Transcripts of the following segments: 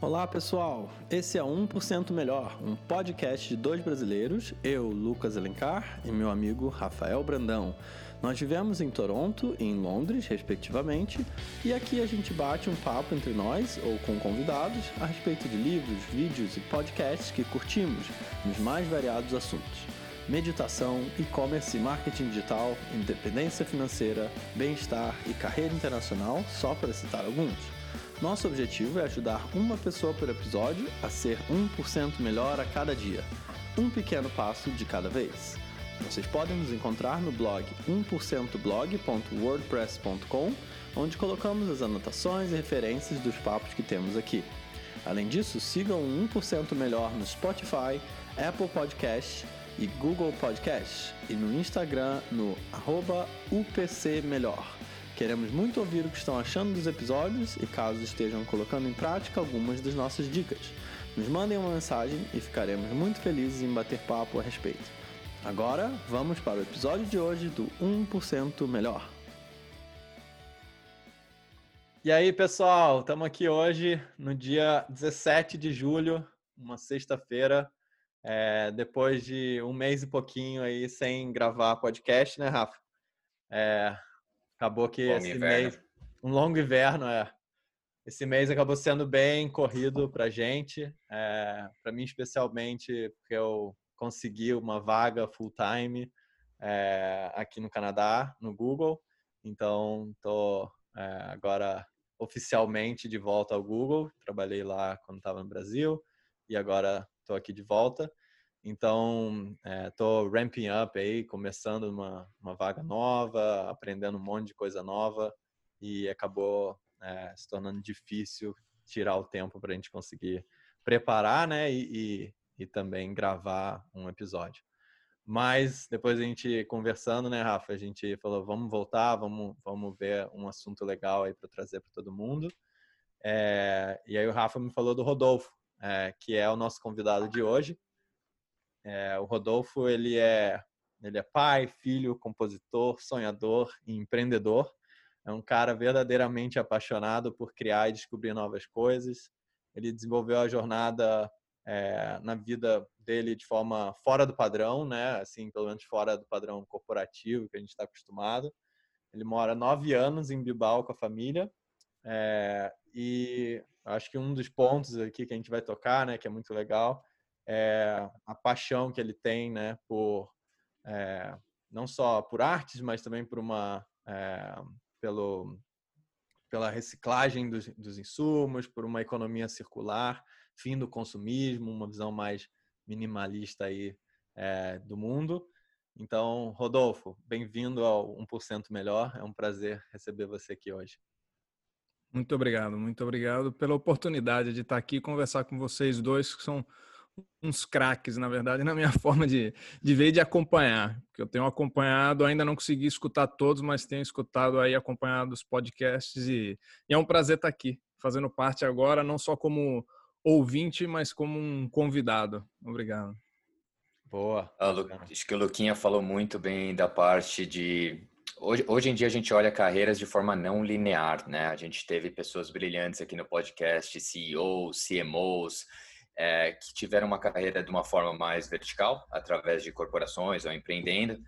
Olá pessoal, esse é 1% Melhor, um podcast de dois brasileiros, eu, Lucas Elencar, e meu amigo Rafael Brandão. Nós vivemos em Toronto e em Londres, respectivamente, e aqui a gente bate um papo entre nós ou com convidados a respeito de livros, vídeos e podcasts que curtimos nos mais variados assuntos. Meditação, e-commerce e marketing digital, independência financeira, bem-estar e carreira internacional, só para citar alguns. Nosso objetivo é ajudar uma pessoa por episódio a ser 1% melhor a cada dia, um pequeno passo de cada vez. Vocês podem nos encontrar no blog 1%blog.wordpress.com, onde colocamos as anotações e referências dos papos que temos aqui. Além disso, sigam o 1% Melhor no Spotify, Apple Podcast e Google Podcast e no Instagram no UPCMelhor. Queremos muito ouvir o que estão achando dos episódios e caso estejam colocando em prática algumas das nossas dicas. Nos mandem uma mensagem e ficaremos muito felizes em bater papo a respeito. Agora, vamos para o episódio de hoje do 1% Melhor. E aí, pessoal, estamos aqui hoje no dia 17 de julho, uma sexta-feira, é, depois de um mês e pouquinho aí sem gravar podcast, né, Rafa? É, Acabou que longo esse inverno. mês, um longo inverno, é. Esse mês acabou sendo bem corrido para gente, é, para mim especialmente porque eu consegui uma vaga full time é, aqui no Canadá, no Google. Então, estou é, agora oficialmente de volta ao Google. Trabalhei lá quando estava no Brasil e agora estou aqui de volta. Então, estou é, ramping up aí, começando uma, uma vaga nova, aprendendo um monte de coisa nova e acabou é, se tornando difícil tirar o tempo para a gente conseguir preparar, né, e, e, e, também gravar um episódio. Mas depois a gente conversando, né, Rafa, a gente falou, vamos voltar, vamos, vamos ver um assunto legal aí para trazer para todo mundo. É, e aí o Rafa me falou do Rodolfo, que é o nosso convidado de hoje. É, o Rodolfo ele é ele é pai, filho, compositor, sonhador e empreendedor. É um cara verdadeiramente apaixonado por criar e descobrir novas coisas. Ele desenvolveu a jornada é, na vida dele de forma fora do padrão, né? Assim, pelo menos fora do padrão corporativo que a gente está acostumado. Ele mora nove anos em Bilbao com a família. É, e acho que um dos pontos aqui que a gente vai tocar, né, que é muito legal, é, a paixão que ele tem, né, por é, não só por artes, mas também por uma é, pelo pela reciclagem dos, dos, insumos, por uma economia circular, fim do consumismo, uma visão mais minimalista aí é, do mundo. Então, Rodolfo, bem-vindo ao 1% Melhor. É um prazer receber você aqui hoje. Muito obrigado, muito obrigado pela oportunidade de estar aqui e conversar com vocês dois, que são uns craques, na verdade, na minha forma de, de ver e de acompanhar. Que eu tenho acompanhado, ainda não consegui escutar todos, mas tenho escutado aí, acompanhado os podcasts e, e é um prazer estar aqui, fazendo parte agora, não só como ouvinte, mas como um convidado. Obrigado. Boa. Acho que o Luquinha falou muito bem da parte de. Hoje, hoje em dia a gente olha carreiras de forma não linear, né? A gente teve pessoas brilhantes aqui no podcast, CEOs, CMOs, é, que tiveram uma carreira de uma forma mais vertical, através de corporações ou empreendendo.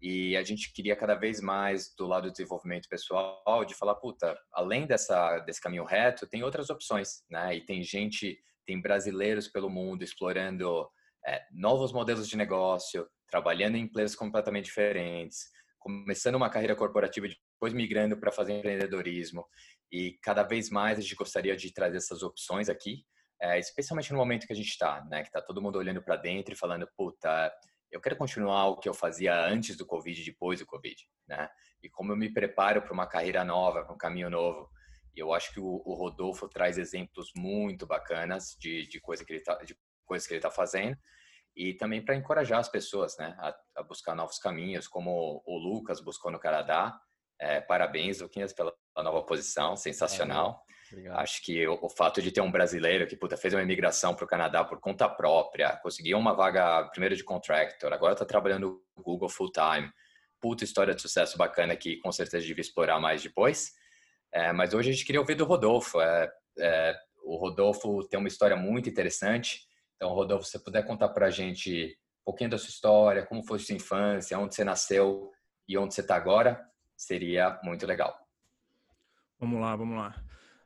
E a gente queria cada vez mais, do lado do desenvolvimento pessoal, de falar, puta, além dessa, desse caminho reto, tem outras opções, né? E tem gente, tem brasileiros pelo mundo explorando é, novos modelos de negócio, trabalhando em empresas completamente diferentes, começando uma carreira corporativa e depois migrando para fazer empreendedorismo. E cada vez mais a gente gostaria de trazer essas opções aqui, é, especialmente no momento que a gente está, né? Que está todo mundo olhando para dentro e falando, puta, eu quero continuar o que eu fazia antes do Covid e depois do Covid, né? E como eu me preparo para uma carreira nova, para um caminho novo. E eu acho que o, o Rodolfo traz exemplos muito bacanas de, de, coisa que ele tá, de coisas que ele está fazendo e também para encorajar as pessoas, né, a, a, buscar novos caminhos, como o Lucas buscou no Canadá. É, parabéns, Luquinhas, pela nova posição, sensacional. Obrigado. Acho que o, o, fato de ter um brasileiro que puta, fez uma imigração para o Canadá por conta própria, conseguiu uma vaga primeiro de contractor, agora está trabalhando no Google full time. Puta história de sucesso bacana que com certeza devia explorar mais depois. É, mas hoje a gente queria ouvir do Rodolfo. É, é, o Rodolfo tem uma história muito interessante. Então, Rodolfo, se você puder contar para a gente um pouquinho da sua história, como foi sua infância, onde você nasceu e onde você está agora, seria muito legal. Vamos lá, vamos lá.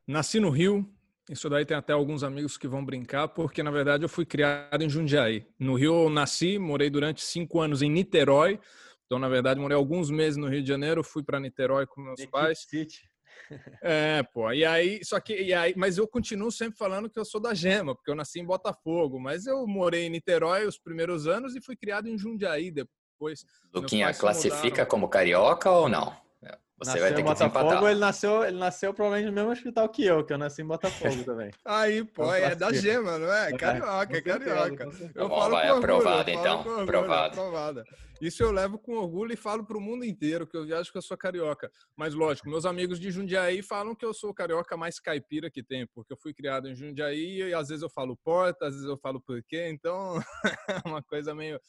Nasci no Rio. Isso daí tem até alguns amigos que vão brincar, porque na verdade eu fui criado em Jundiaí. No Rio eu nasci, morei durante cinco anos em Niterói. Então, na verdade, morei alguns meses no Rio de Janeiro, fui para Niterói com meus pais. City. É, pô. E aí, só que, e aí, mas eu continuo sempre falando que eu sou da Gema, porque eu nasci em Botafogo, mas eu morei em Niterói os primeiros anos e fui criado em Jundiaí depois. Luquinha, classifica como carioca ou não? Você nasceu vai ter que Botafogo, ele nasceu, ele nasceu provavelmente no mesmo hospital que eu, que eu nasci em Botafogo também. Aí, pô, então, é da gema, não é? Carioca, é, é carioca. Eu Bom, falo vai, com orgulho, aprovado, então. Orgulho, aprovado. aprovado. Isso eu levo com orgulho e falo para o mundo inteiro que eu viajo que eu sou carioca. Mas lógico, meus amigos de Jundiaí falam que eu sou o carioca mais caipira que tem, porque eu fui criado em Jundiaí e às vezes eu falo porta, às vezes eu falo porquê, então é uma coisa meio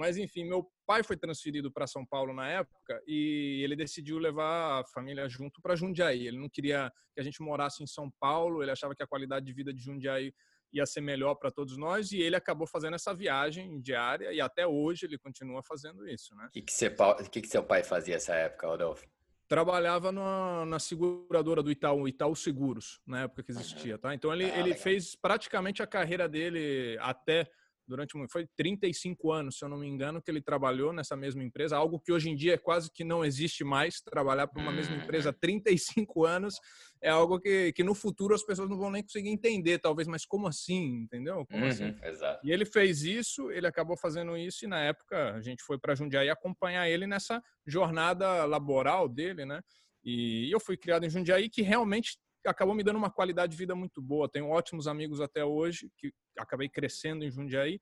mas enfim, meu pai foi transferido para São Paulo na época e ele decidiu levar a família junto para Jundiaí. Ele não queria que a gente morasse em São Paulo, ele achava que a qualidade de vida de Jundiaí ia ser melhor para todos nós e ele acabou fazendo essa viagem diária e até hoje ele continua fazendo isso, né? O que, que, que, que seu pai fazia nessa época, Rodolfo? Trabalhava na, na, seguradora do Itaú, Itaú Seguros, na época que existia, tá? Então ele, ah, ele fez praticamente a carreira dele até durante foi 35 anos, se eu não me engano, que ele trabalhou nessa mesma empresa, algo que hoje em dia é quase que não existe mais, trabalhar para uma mesma empresa 35 anos é algo que, que no futuro as pessoas não vão nem conseguir entender, talvez, mas como assim, entendeu? Como assim? uhum, assim? Exato. E ele fez isso, ele acabou fazendo isso e na época a gente foi para Jundiaí acompanhar ele nessa jornada laboral dele, né? E eu fui criado em Jundiaí que realmente acabou me dando uma qualidade de vida muito boa. Tenho ótimos amigos até hoje, que acabei crescendo em Jundiaí.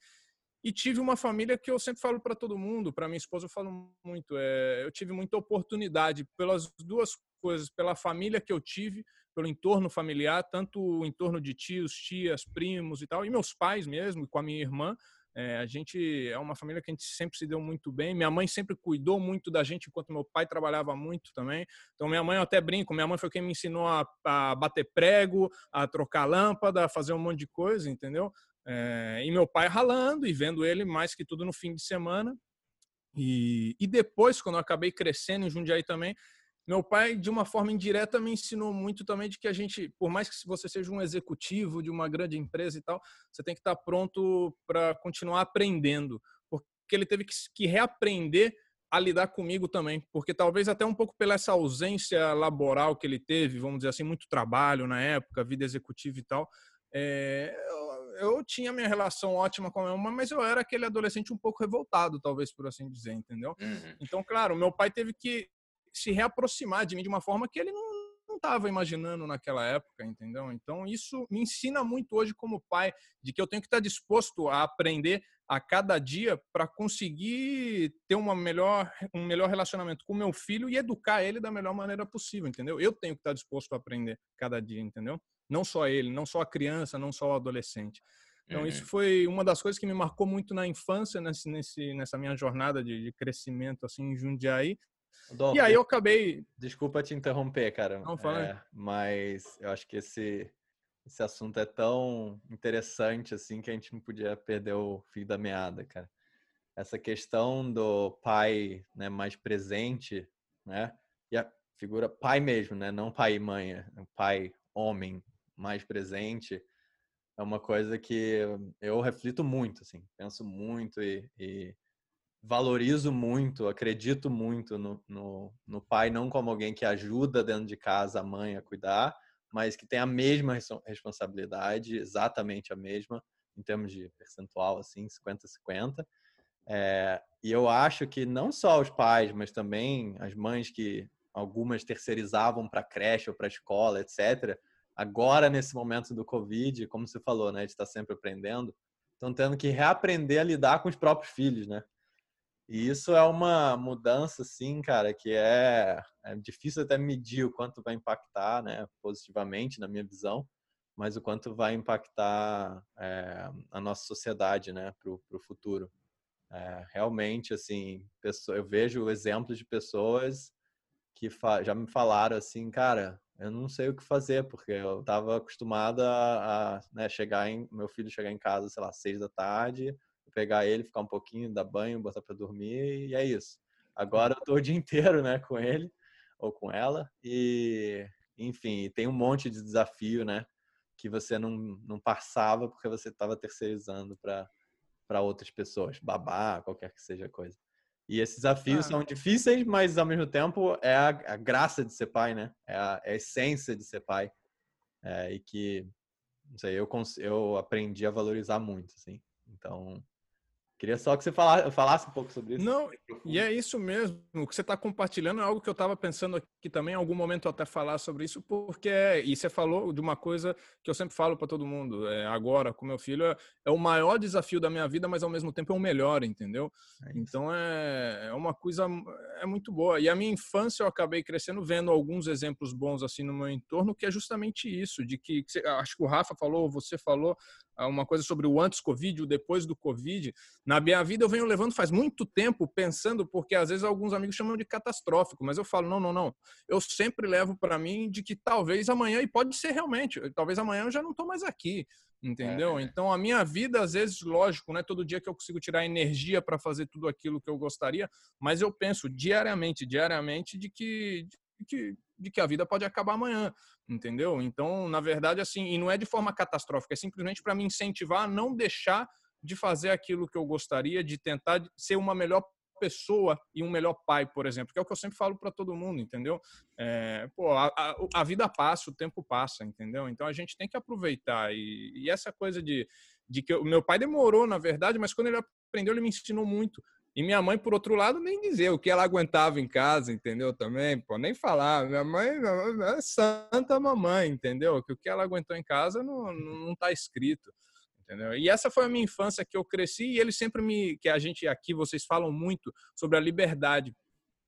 E tive uma família que eu sempre falo para todo mundo, para minha esposa eu falo muito. É, eu tive muita oportunidade pelas duas coisas, pela família que eu tive, pelo entorno familiar, tanto o entorno de tios, tias, primos e tal, e meus pais mesmo, com a minha irmã, é, a gente é uma família que a gente sempre se deu muito bem. Minha mãe sempre cuidou muito da gente, enquanto meu pai trabalhava muito também. Então, minha mãe, eu até brinco, minha mãe foi quem me ensinou a, a bater prego, a trocar lâmpada, a fazer um monte de coisa, entendeu? É, e meu pai ralando e vendo ele mais que tudo no fim de semana. E, e depois, quando eu acabei crescendo em Jundiaí também, meu pai, de uma forma indireta, me ensinou muito também de que a gente, por mais que você seja um executivo de uma grande empresa e tal, você tem que estar pronto para continuar aprendendo. Porque ele teve que, que reaprender a lidar comigo também, porque talvez até um pouco pela essa ausência laboral que ele teve, vamos dizer assim, muito trabalho na época, vida executiva e tal, é, eu, eu, tinha minha relação ótima com a minha mãe, mas eu era aquele adolescente um pouco revoltado, talvez por assim dizer, entendeu? Uhum. Então, claro, meu pai teve que se reaproximar de mim de uma forma que ele não estava imaginando naquela época, entendeu? Então isso me ensina muito hoje como pai de que eu tenho que estar disposto a aprender a cada dia para conseguir ter uma melhor, um melhor relacionamento com meu filho e educar ele da melhor maneira possível, entendeu? Eu tenho que estar disposto a aprender cada dia, entendeu? Não só ele, não só a criança, não só o adolescente. Então, isso uhum. foi uma das coisas que me marcou muito na infância, nesse, nesse, nessa minha jornada de, de crescimento assim, em Jundiaí, Dom, e aí eu acabei. Desculpa te interromper, cara. Não, fala. É, mas eu acho que esse, esse assunto é tão interessante assim que a gente não podia perder o fio da meada, cara. Essa questão do pai né, mais presente, né? E a figura pai mesmo, né? Não pai e mãe, é pai homem mais presente é uma coisa que eu reflito muito, assim, penso muito e, e valorizo muito, acredito muito no, no, no, pai, não como alguém que ajuda dentro de casa a mãe a cuidar, mas que tem a mesma responsabilidade, exatamente a mesma, em termos de percentual, assim, 50-50. É, e eu acho que não só os pais, mas também as mães que algumas terceirizavam para creche ou para escola, etc. Agora, nesse momento do Covid, como você falou, né, a gente está sempre aprendendo, estão tendo que reaprender a lidar com os próprios filhos, né? E isso é uma mudança, assim, cara, que é, é difícil até medir o quanto vai impactar, né, positivamente, na minha visão, mas o quanto vai impactar é, a nossa sociedade, né, para o futuro. É, realmente, assim, pessoa, eu vejo exemplos de pessoas que já me falaram assim, cara, eu não sei o que fazer, porque eu estava acostumada a, né, chegar em, meu filho chegar em casa, sei lá, seis da tarde, pegar ele, ficar um pouquinho, dar banho, botar para dormir e é isso. Agora eu tô o dia inteiro, né, com ele ou com ela e, enfim, tem um monte de desafio, né, que você não, não passava porque você estava terceirizando para para outras pessoas, babá, qualquer que seja a coisa. E esses desafios ah. são difíceis, mas ao mesmo tempo é a, a graça de ser pai, né? É a, é a essência de ser pai. É, e que, não sei, eu, eu aprendi a valorizar muito, assim. Então, Queria só que você falasse, falasse um pouco sobre isso. Não, e é isso mesmo. O que você está compartilhando é algo que eu estava pensando aqui também, em algum momento até falar sobre isso, porque é, e você falou de uma coisa que eu sempre falo para todo mundo. É, agora, com meu filho, é, é, o maior desafio da minha vida, mas ao mesmo tempo é o melhor, entendeu? É então é, é uma coisa é muito boa. E a minha infância eu acabei crescendo vendo alguns exemplos bons assim no meu entorno, que é justamente isso, de que, que você, acho que o Rafa falou, você falou, uma coisa sobre o antes Covid, o depois do Covid. Na minha vida eu venho levando faz muito tempo pensando, porque às vezes alguns amigos chamam de catastrófico, mas eu falo, não, não, não. Eu sempre levo para mim de que talvez amanhã, e pode ser realmente, talvez amanhã eu já não estou mais aqui, entendeu? É. Então a minha vida, às vezes, lógico, não é todo dia que eu consigo tirar energia para fazer tudo aquilo que eu gostaria, mas eu penso diariamente, diariamente, de que, de que de que a vida pode acabar amanhã, entendeu? Então, na verdade, assim, e não é de forma catastrófica, é simplesmente para me incentivar a não deixar de fazer aquilo que eu gostaria, de tentar ser uma melhor pessoa e um melhor pai, por exemplo, que é o que eu sempre falo para todo mundo, entendeu? É, pô, a, a, a, vida passa, o tempo passa, entendeu? Então a gente tem que aproveitar e, e essa coisa de, de que o meu pai demorou, na verdade, mas quando ele aprendeu, ele me ensinou muito. E minha mãe, por outro lado, nem dizer o que ela aguentava em casa, entendeu? Também, pô, nem falar. Minha mãe é santa mamãe, entendeu? Que o que ela aguentou em casa não, não tá escrito. Entendeu? E essa foi a minha infância que eu cresci e eles sempre me que a gente aqui vocês falam muito sobre a liberdade.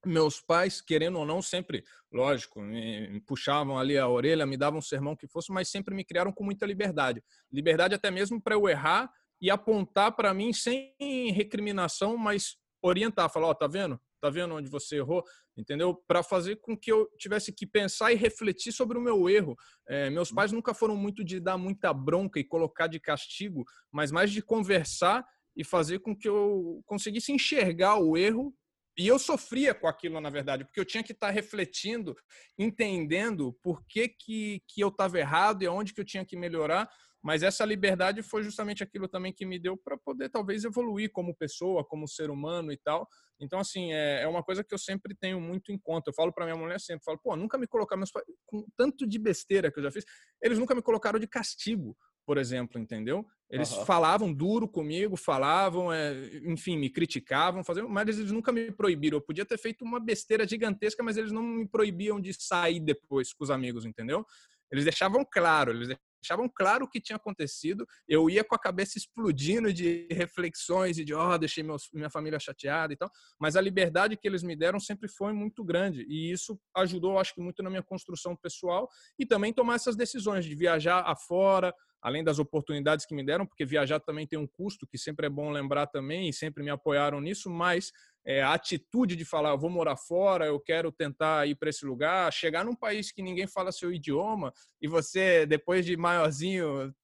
Meus pais, querendo ou não, sempre, lógico, me puxavam ali a orelha, me davam um sermão que fosse, mas sempre me criaram com muita liberdade. Liberdade até mesmo para eu errar e apontar para mim sem recriminação, mas orientar, falar, ó, oh, tá vendo? Tá vendo onde você errou? Entendeu? Para fazer com que eu tivesse que pensar e refletir sobre o meu erro. É, meus pais nunca foram muito de dar muita bronca e colocar de castigo, mas mais de conversar e fazer com que eu conseguisse enxergar o erro e eu sofria com aquilo, na verdade, porque eu tinha que estar refletindo, entendendo por que, que, que eu estava errado e aonde que eu tinha que melhorar mas essa liberdade foi justamente aquilo também que me deu para poder talvez evoluir como pessoa, como ser humano e tal. Então, assim, é, é uma coisa que eu sempre tenho muito em conta. Eu falo para minha mulher sempre, falo, pô, nunca me colocaram, com tanto de besteira que eu já fiz, eles nunca me colocaram de castigo, por exemplo, entendeu? Eles uhum. falavam duro comigo, falavam, é, enfim, me criticavam, faziam, mas eles nunca me proibiram. Eu podia ter feito uma besteira gigantesca, mas eles não me proibiam de sair depois com os amigos, entendeu? Eles deixavam claro, eles deixavam claro o que tinha acontecido. Eu ia com a cabeça explodindo de reflexões e de, ó, oh, deixei meus, minha família chateada e tal. Mas a liberdade que eles me deram sempre foi muito grande. E isso ajudou, acho que, muito na minha construção pessoal e também tomar essas decisões de viajar afora, além das oportunidades que me deram, porque viajar também tem um custo, que sempre é bom lembrar também, e sempre me apoiaram nisso, mas é, a atitude de falar, eu vou morar fora, eu quero tentar ir para esse lugar, chegar num país que ninguém fala seu idioma, e você, depois de maiorzinho,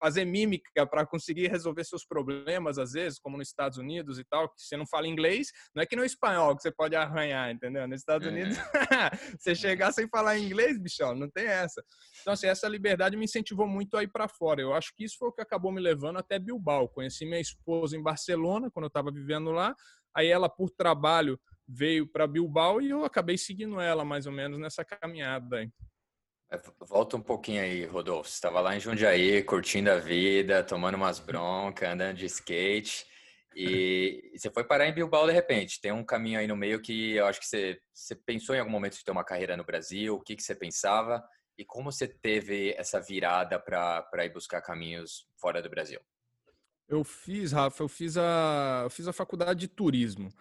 fazer mímica para conseguir resolver seus problemas, às vezes, como nos Estados Unidos e tal, que você não fala inglês, não é que no espanhol que você pode arranhar, entendeu? Nos Estados é. Unidos, você chegar sem falar inglês, bichão, não tem essa. Então, assim, essa liberdade me incentivou muito a ir para fora. Eu acho que isso foi o que acabou me levando até Bilbao. Conheci minha esposa em Barcelona, quando eu estava vivendo lá, aí ela, por trabalho, veio para Bilbao e eu acabei seguindo ela, mais ou menos, nessa caminhada aí. É, volta um pouquinho aí, Rodolfo. Você estava lá em Jundiaí, curtindo a vida, tomando umas broncas, andando de skate. E você foi parar em Bilbao de repente. Tem um caminho aí no meio que eu acho que você, você pensou em algum momento de ter uma carreira no Brasil. O que, que você pensava? E como você teve essa virada para ir buscar caminhos fora do Brasil? Eu fiz, Rafa, eu fiz a, eu fiz a faculdade de turismo.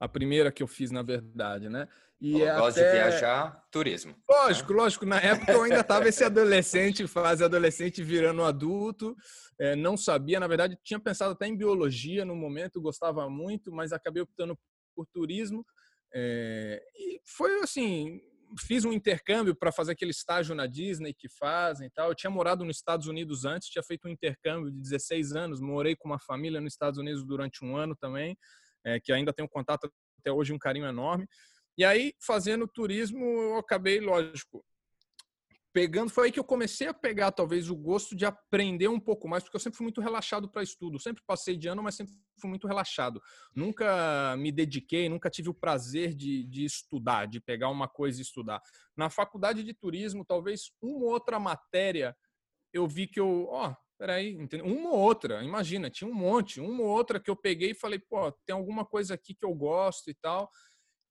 A primeira que eu fiz, na verdade, né? E eu gosto até... de viajar, turismo. Lógico, lógico. Na época eu ainda estava esse adolescente, fase adolescente virando adulto. É, não sabia, na verdade, tinha pensado até em biologia no momento, gostava muito, mas acabei optando por turismo. É, e foi assim, fiz um intercâmbio para fazer aquele estágio na Disney que fazem e tal. Eu tinha morado nos Estados Unidos antes, tinha feito um intercâmbio de 16 anos, morei com uma família nos Estados Unidos durante um ano também, é, que ainda tenho contato até hoje, um carinho enorme. E aí, fazendo turismo, eu acabei, lógico, pegando, foi aí que eu comecei a pegar talvez o gosto de aprender um pouco mais, porque eu sempre fui muito relaxado para estudo, sempre passei de ano, mas sempre fui muito relaxado. Nunca me dediquei, nunca tive o prazer de, de estudar, de pegar uma coisa e estudar. Na faculdade de turismo, talvez uma outra matéria eu vi que eu, ó, peraí, entendeu? uma ou outra, imagina, tinha um monte, uma ou outra que eu peguei e falei, pô, tem alguma coisa aqui que eu gosto e tal.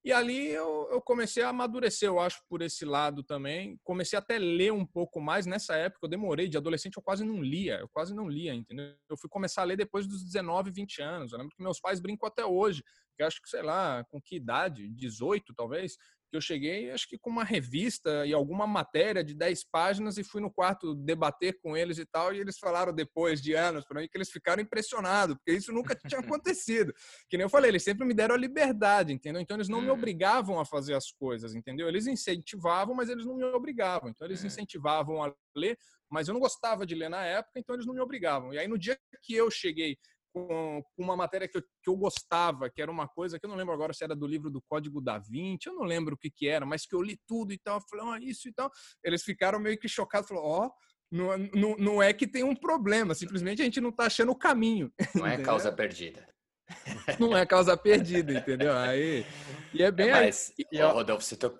E ali eu, eu, comecei a amadurecer, eu acho, por esse lado também. Comecei até a ler um pouco mais. Nessa época, eu demorei. De adolescente, eu quase não lia. Eu quase não lia, entendeu? Eu fui começar a ler depois dos 19, 20 anos. Eu lembro que meus pais brincam até hoje. Que acho que, sei lá, com que idade? 18, talvez? Que eu cheguei, acho que com uma revista e alguma matéria de 10 páginas e fui no quarto debater com eles e tal, e eles falaram depois de anos para mim que eles ficaram impressionados, porque isso nunca tinha acontecido. Que nem eu falei, eles sempre me deram a liberdade, entendeu? Então eles não me uhum. obrigavam a fazer as coisas, entendeu? Eles incentivavam, mas eles não me obrigavam. Então eles é. incentivavam a ler, mas eu não gostava de ler na época, então eles não me obrigavam. E aí no dia que eu cheguei com, uma matéria que eu, que eu gostava, que era uma coisa que eu não lembro agora se era do livro do Código da Vinci, eu não lembro o que que era, mas que eu li tudo e tal, eu falei, ah, isso e tal. Eles ficaram meio que chocados, falaram, ó, oh, não, não, não é que tem um problema, simplesmente a gente não está achando o caminho. Não é causa perdida. Não é causa perdida, entendeu? Aí, e é bem é, mas, aí. E, ó, Rodolfo, você tô...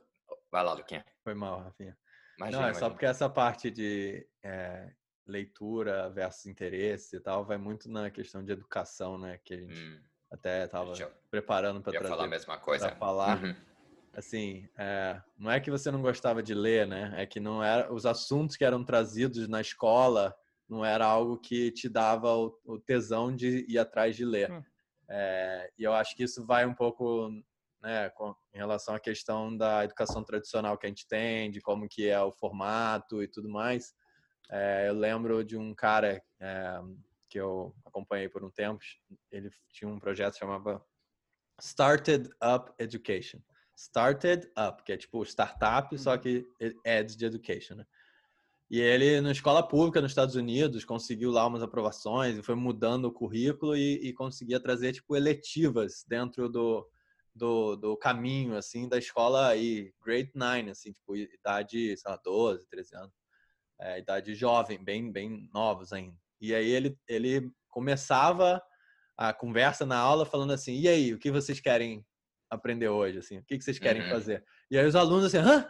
Vai lá, Luquinha. Foi mal, Rafinha. Imagina, não, é imagina. só porque essa parte de é, leitura versus interesse e tal, vai muito na questão de educação, né? Que a gente hum. até estava preparando para falar a mesma coisa. Pra falar. Uhum. Assim, é, não é que você não gostava de ler, né? É que não era os assuntos que eram trazidos na escola não era algo que te dava o, o tesão de ir atrás de ler. Hum. É, e eu acho que isso vai um pouco né, com, em relação à questão da educação tradicional que a gente tem, de como que é o formato e tudo mais. É, eu lembro de um cara é, que eu acompanhei por um tempo, ele tinha um projeto chamava Started Up Education. Started Up, que é tipo startup, só uhum. que ed de education, né? E ele, na escola pública nos Estados Unidos, conseguiu lá umas aprovações e foi mudando o currículo e, e conseguia trazer, tipo, eletivas dentro do, do, do, caminho, assim, da escola aí, grade 9, assim, tipo, idade, sei lá, 12, 13 anos é, idade jovem, bem, bem novos ainda. E aí ele, ele começava a conversa na aula falando assim, e aí, o que vocês querem aprender hoje, assim? O que vocês querem uhum. fazer? E aí os alunos assim, hã?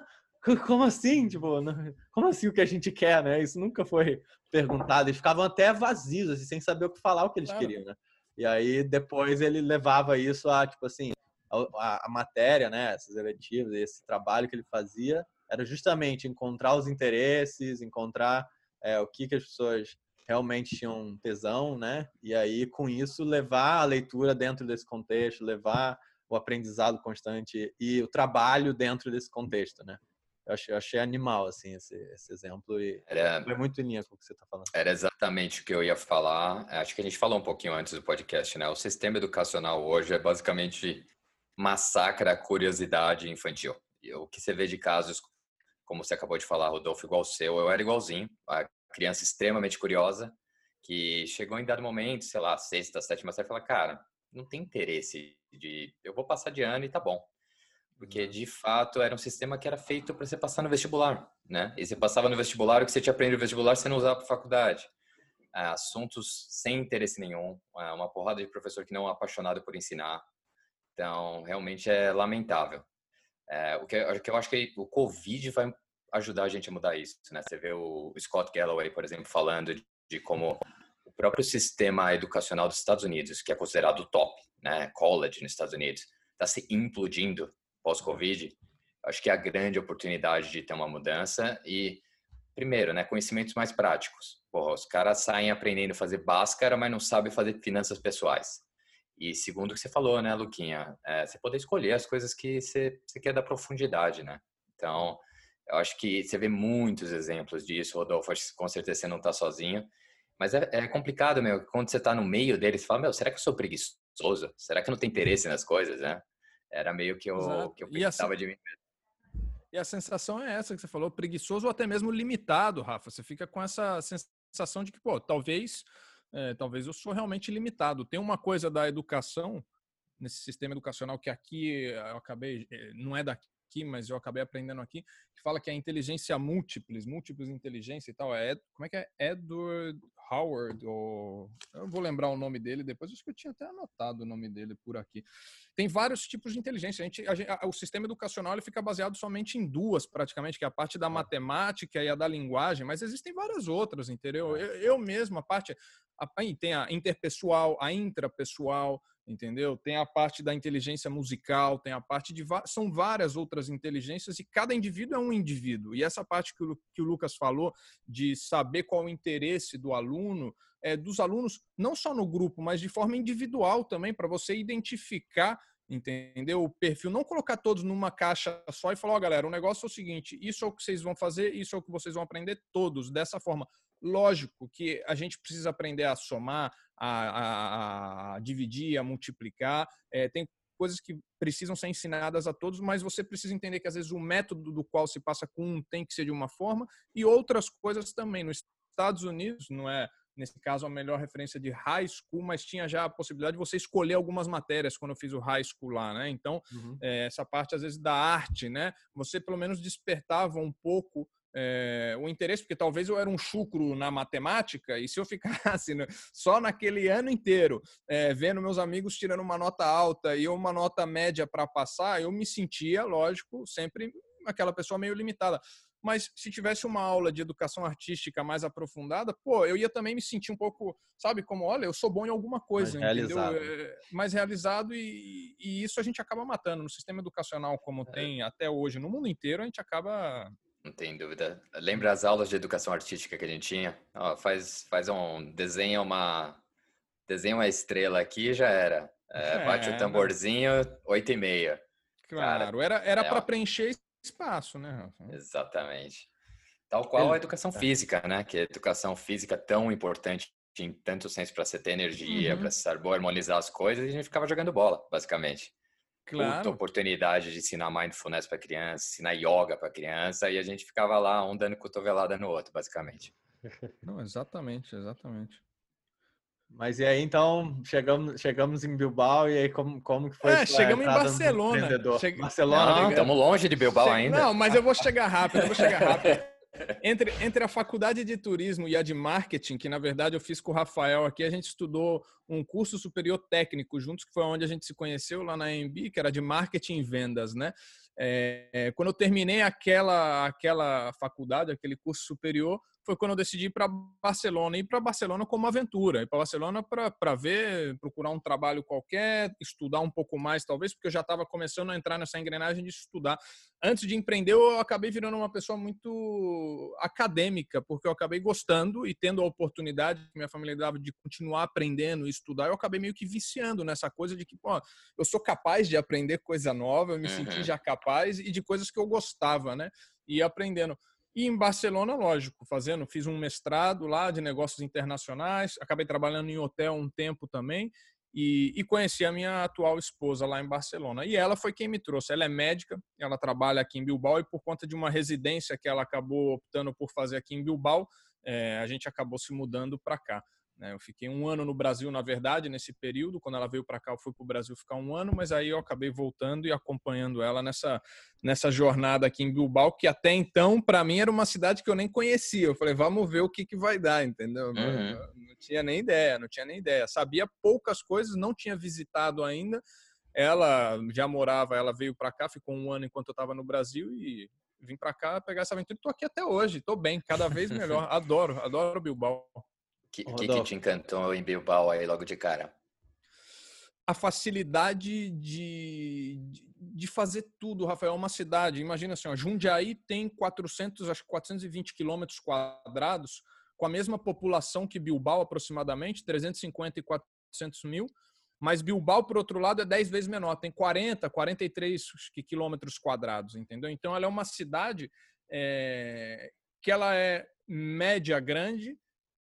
Como assim? Tipo, não, como assim o que a gente quer, né? Isso nunca foi perguntado. Eles ficavam até vazios, assim, sem saber o que falar, o que eles claro. queriam, né? E aí depois ele levava isso a, tipo assim, a, a matéria, né? Essas eletivas, esse trabalho que ele fazia era justamente encontrar os interesses, encontrar é, o que, que as pessoas realmente tinham tesão, né? E aí, com isso, levar a leitura dentro desse contexto, levar o aprendizado constante e o trabalho dentro desse contexto, né? Eu achei, eu achei animal, assim, esse, esse exemplo e era, foi muito em linha com o que você está falando. Era exatamente o que eu ia falar. Acho que a gente falou um pouquinho antes do podcast, né? O sistema educacional hoje é basicamente massacra a curiosidade infantil. E o que você vê de casos como você acabou de falar, Rodolfo, igual o seu, eu era igualzinho, a criança extremamente curiosa, que chegou em dado momento, sei lá, sexta, sétima série, fala, cara, não tem interesse de, eu vou passar de ano e tá bom. Porque, uhum. de fato, era um sistema que era feito para você passar no vestibular, né? E você passava no vestibular, o que você tinha aprendido no vestibular, você não usava para faculdade. assuntos sem interesse nenhum, uma porrada de professor que não é apaixonado por ensinar. Então, realmente é lamentável. É, o, que, o que eu acho que o Covid vai ajudar a gente a mudar isso. Né? Você vê o Scott Galloway, por exemplo, falando de, como o próprio sistema educacional dos Estados Unidos, que é considerado top, né, college nos Estados Unidos, está se implodindo pós-Covid. Acho que é a grande oportunidade de ter uma mudança e, primeiro, né, conhecimentos mais práticos. Porra, os caras saem aprendendo a fazer báscara, mas não sabem fazer finanças pessoais. E segundo o que você falou, né, Luquinha, é, você poder escolher as coisas que você, você quer dar profundidade, né? Então, eu acho que você vê muitos exemplos disso, Rodolfo, acho que com certeza você não está sozinho. Mas é, é, complicado, meu, quando você está no meio deles, você fala, meu, será que eu sou preguiçoso? Será que eu não tenho interesse nas coisas, né? Era meio que eu, que eu pensava de mim mesmo. E a sensação é essa que você falou, preguiçoso ou até mesmo limitado, Rafa. Você fica com essa sensação de que, pô, talvez, é, talvez eu sou realmente limitado. Tem uma coisa da educação nesse sistema educacional que aqui eu acabei, eh, não é daqui aqui, mas eu acabei aprendendo aqui, que fala que a inteligência múltiples, múltiples inteligência e tal, é, como é que é? Edward Howard, ou eu vou lembrar o nome dele depois, acho que eu tinha até anotado o nome dele por aqui. Tem vários tipos de inteligência. A gente, a gente, a, o sistema educacional ele fica baseado somente em duas, praticamente, que é a parte da é. matemática e a da linguagem, mas existem várias outras, entendeu? É. Eu, eu mesmo, a parte a, tem a interpessoal, a intrapessoal, entendeu? Tem a parte da inteligência musical, tem a parte de são várias outras inteligências e cada indivíduo é um indivíduo. E essa parte que o, que o Lucas falou de saber qual o interesse do aluno, é, dos alunos, não só no grupo, mas de forma individual também, para você identificar entendeu? O perfil, não colocar todos numa caixa só e falar, ó, oh, galera, o negócio é o seguinte, isso é o que vocês vão fazer, isso é o que vocês vão aprender todos, dessa forma. Lógico que a gente precisa aprender a somar, a, a, a dividir, a multiplicar. É, tem coisas que precisam ser ensinadas a todos, mas você precisa entender que às vezes o método do qual se passa com um tem que ser de uma forma e outras coisas também. Nos Estados Unidos, não é nesse caso a melhor referência de high school, mas tinha já a possibilidade de você escolher algumas matérias quando eu fiz o high school lá, né? Então, uhum. é, essa parte às vezes da arte, né? Você pelo menos despertava um pouco é, o interesse, porque talvez eu era um chucro na matemática, e se eu ficasse no, só naquele ano inteiro é, vendo meus amigos tirando uma nota alta e uma nota média para passar, eu me sentia, lógico, sempre aquela pessoa meio limitada. Mas se tivesse uma aula de educação artística mais aprofundada, pô, eu ia também me sentir um pouco, sabe, como, olha, eu sou bom em alguma coisa, mais entendeu? Realizado. É, mais realizado e, e, isso a gente acaba matando. No sistema educacional como é. tem até hoje no mundo inteiro, a gente acaba não tem dúvida. Lembra as aulas de educação artística que a gente tinha? Ó, faz, faz um desenha uma desenha uma estrela aqui já era. É, bate o tamborzinho, oito e meia. Claro, Cara, era era é para preencher espaço, né? Rafa? Exatamente. Tal qual a educação física, né? Que é a educação física tão importante em tanto senso para você ter energia, uhum. para saber harmonizar as coisas, e a gente ficava jogando bola, basicamente claro. puta oportunidade de ensinar mindfulness para criança, ensinar yoga para criança, e a gente ficava lá, um dando cotovelada no outro, basicamente. Não, exatamente, exatamente. Mas e aí, então, chegamos, chegamos em Bilbao e aí como, como que foi? É, chegamos em Barcelona. Che... Barcelona. Não, estamos longe de Bilbao che... ainda. Não, mas eu vou chegar rápido, eu vou chegar rápido. Entre, entre a faculdade de turismo e a de marketing, que na verdade eu fiz com o Rafael aqui, a gente estudou um curso superior técnico juntos, que foi onde a gente se conheceu lá na EMB, que era de marketing e vendas, né? É, quando eu terminei aquela, aquela faculdade, aquele curso superior, foi quando eu decidi ir para Barcelona. Ir para Barcelona como aventura. Ir para Barcelona para ver, procurar um trabalho qualquer, estudar um pouco mais, talvez, porque eu já estava começando a entrar nessa engrenagem de estudar. Antes de empreender, eu acabei virando uma pessoa muito acadêmica, porque eu acabei gostando e tendo a oportunidade que minha família dava de continuar aprendendo e estudar, eu acabei meio que viciando nessa coisa de que, pô, eu sou capaz de aprender coisa nova, eu me uhum. senti já capaz e de coisas que eu gostava, né? E aprendendo. E em Barcelona, lógico, fazendo, fiz um mestrado lá de negócios internacionais, acabei trabalhando em hotel um tempo também e, e, conheci a minha atual esposa lá em Barcelona. E ela foi quem me trouxe. Ela é médica, ela trabalha aqui em Bilbao e por conta de uma residência que ela acabou optando por fazer aqui em Bilbao, é, a gente acabou se mudando para cá. Né? Eu fiquei um ano no Brasil, na verdade, nesse período. Quando ela veio para cá, eu fui para o Brasil ficar um ano, mas aí eu acabei voltando e acompanhando ela nessa, nessa jornada aqui em Bilbao, que até então, para mim, era uma cidade que eu nem conhecia. Eu falei, vamos ver o que, que vai dar, entendeu? Uhum. Não, não tinha nem ideia, não tinha nem ideia. Sabia poucas coisas, não tinha visitado ainda. Ela já morava, ela veio para cá, ficou um ano enquanto eu estava no Brasil e vim para cá pegar essa aventura. Estou aqui até hoje, estou bem, cada vez melhor. adoro, adoro Bilbao. O que, que, que, te encantou em Bilbao aí logo de cara? A facilidade de, de fazer tudo, Rafael. É uma cidade, imagina assim, ó, Jundiaí tem 400, acho que 420 quilômetros quadrados, com a mesma população que Bilbao, aproximadamente, 350 e 400 mil. Mas Bilbao, por outro lado, é 10 vezes menor, tem 40, 43 quilômetros quadrados, entendeu? Então, ela é uma cidade é, que ela é média grande,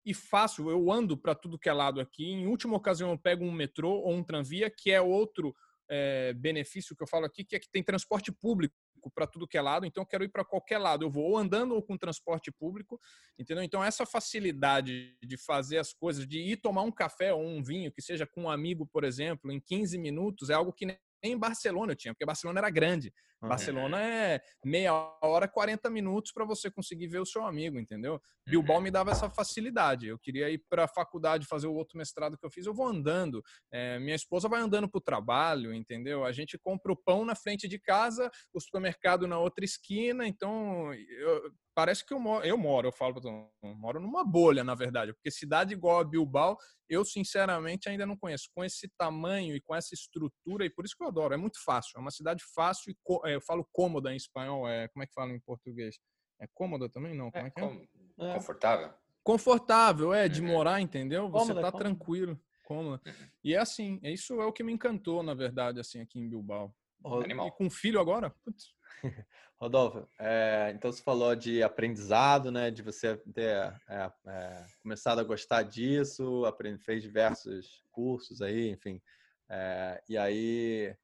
e fácil. Eu ando para tudo que é lado aqui. Em última ocasião, eu pego um metrô ou um tranvia, que é outro é, benefício que eu falo aqui, que é que tem transporte público para tudo que é lado, então eu quero ir para qualquer lado. Eu vou ou andando ou com transporte público, entendeu? Então essa facilidade de fazer as coisas, de ir tomar um café ou um vinho, que seja com um amigo, por exemplo, em 15 minutos, é algo que nem em Barcelona eu tinha, porque Barcelona era grande. Uhum. Barcelona é meia hora, 40 minutos para você conseguir ver o seu amigo, entendeu? Bilbao me dava essa facilidade. Eu queria ir para a faculdade fazer o outro mestrado que eu fiz, eu vou andando. É, minha esposa vai andando para o trabalho, entendeu? A gente compra o pão na frente de casa, o supermercado na outra esquina, então eu, parece que eu moro, eu moro, eu falo, eu moro numa bolha, na verdade, porque cidade igual a Bilbao, eu sinceramente ainda não conheço. Com esse tamanho e com essa estrutura, e por isso que eu adoro, é muito fácil, é uma cidade fácil, e eu falo cômoda em espanhol, é, como é que fala em português? É cômoda também? Não, como é, é que é? é? Confortável. Confortável, é, de uhum. morar, entendeu? Você cômoda, tá cômoda. tranquilo, cômoda. Uhum. E é assim, isso é o que me encantou, na verdade, assim, aqui em Bilbao. Animal. E com filho agora? Putz. Rodolfo, é, então você falou de aprendizado, né? De você ter é, é, começado a gostar disso, aprend, fez diversos cursos aí, enfim. É, e aí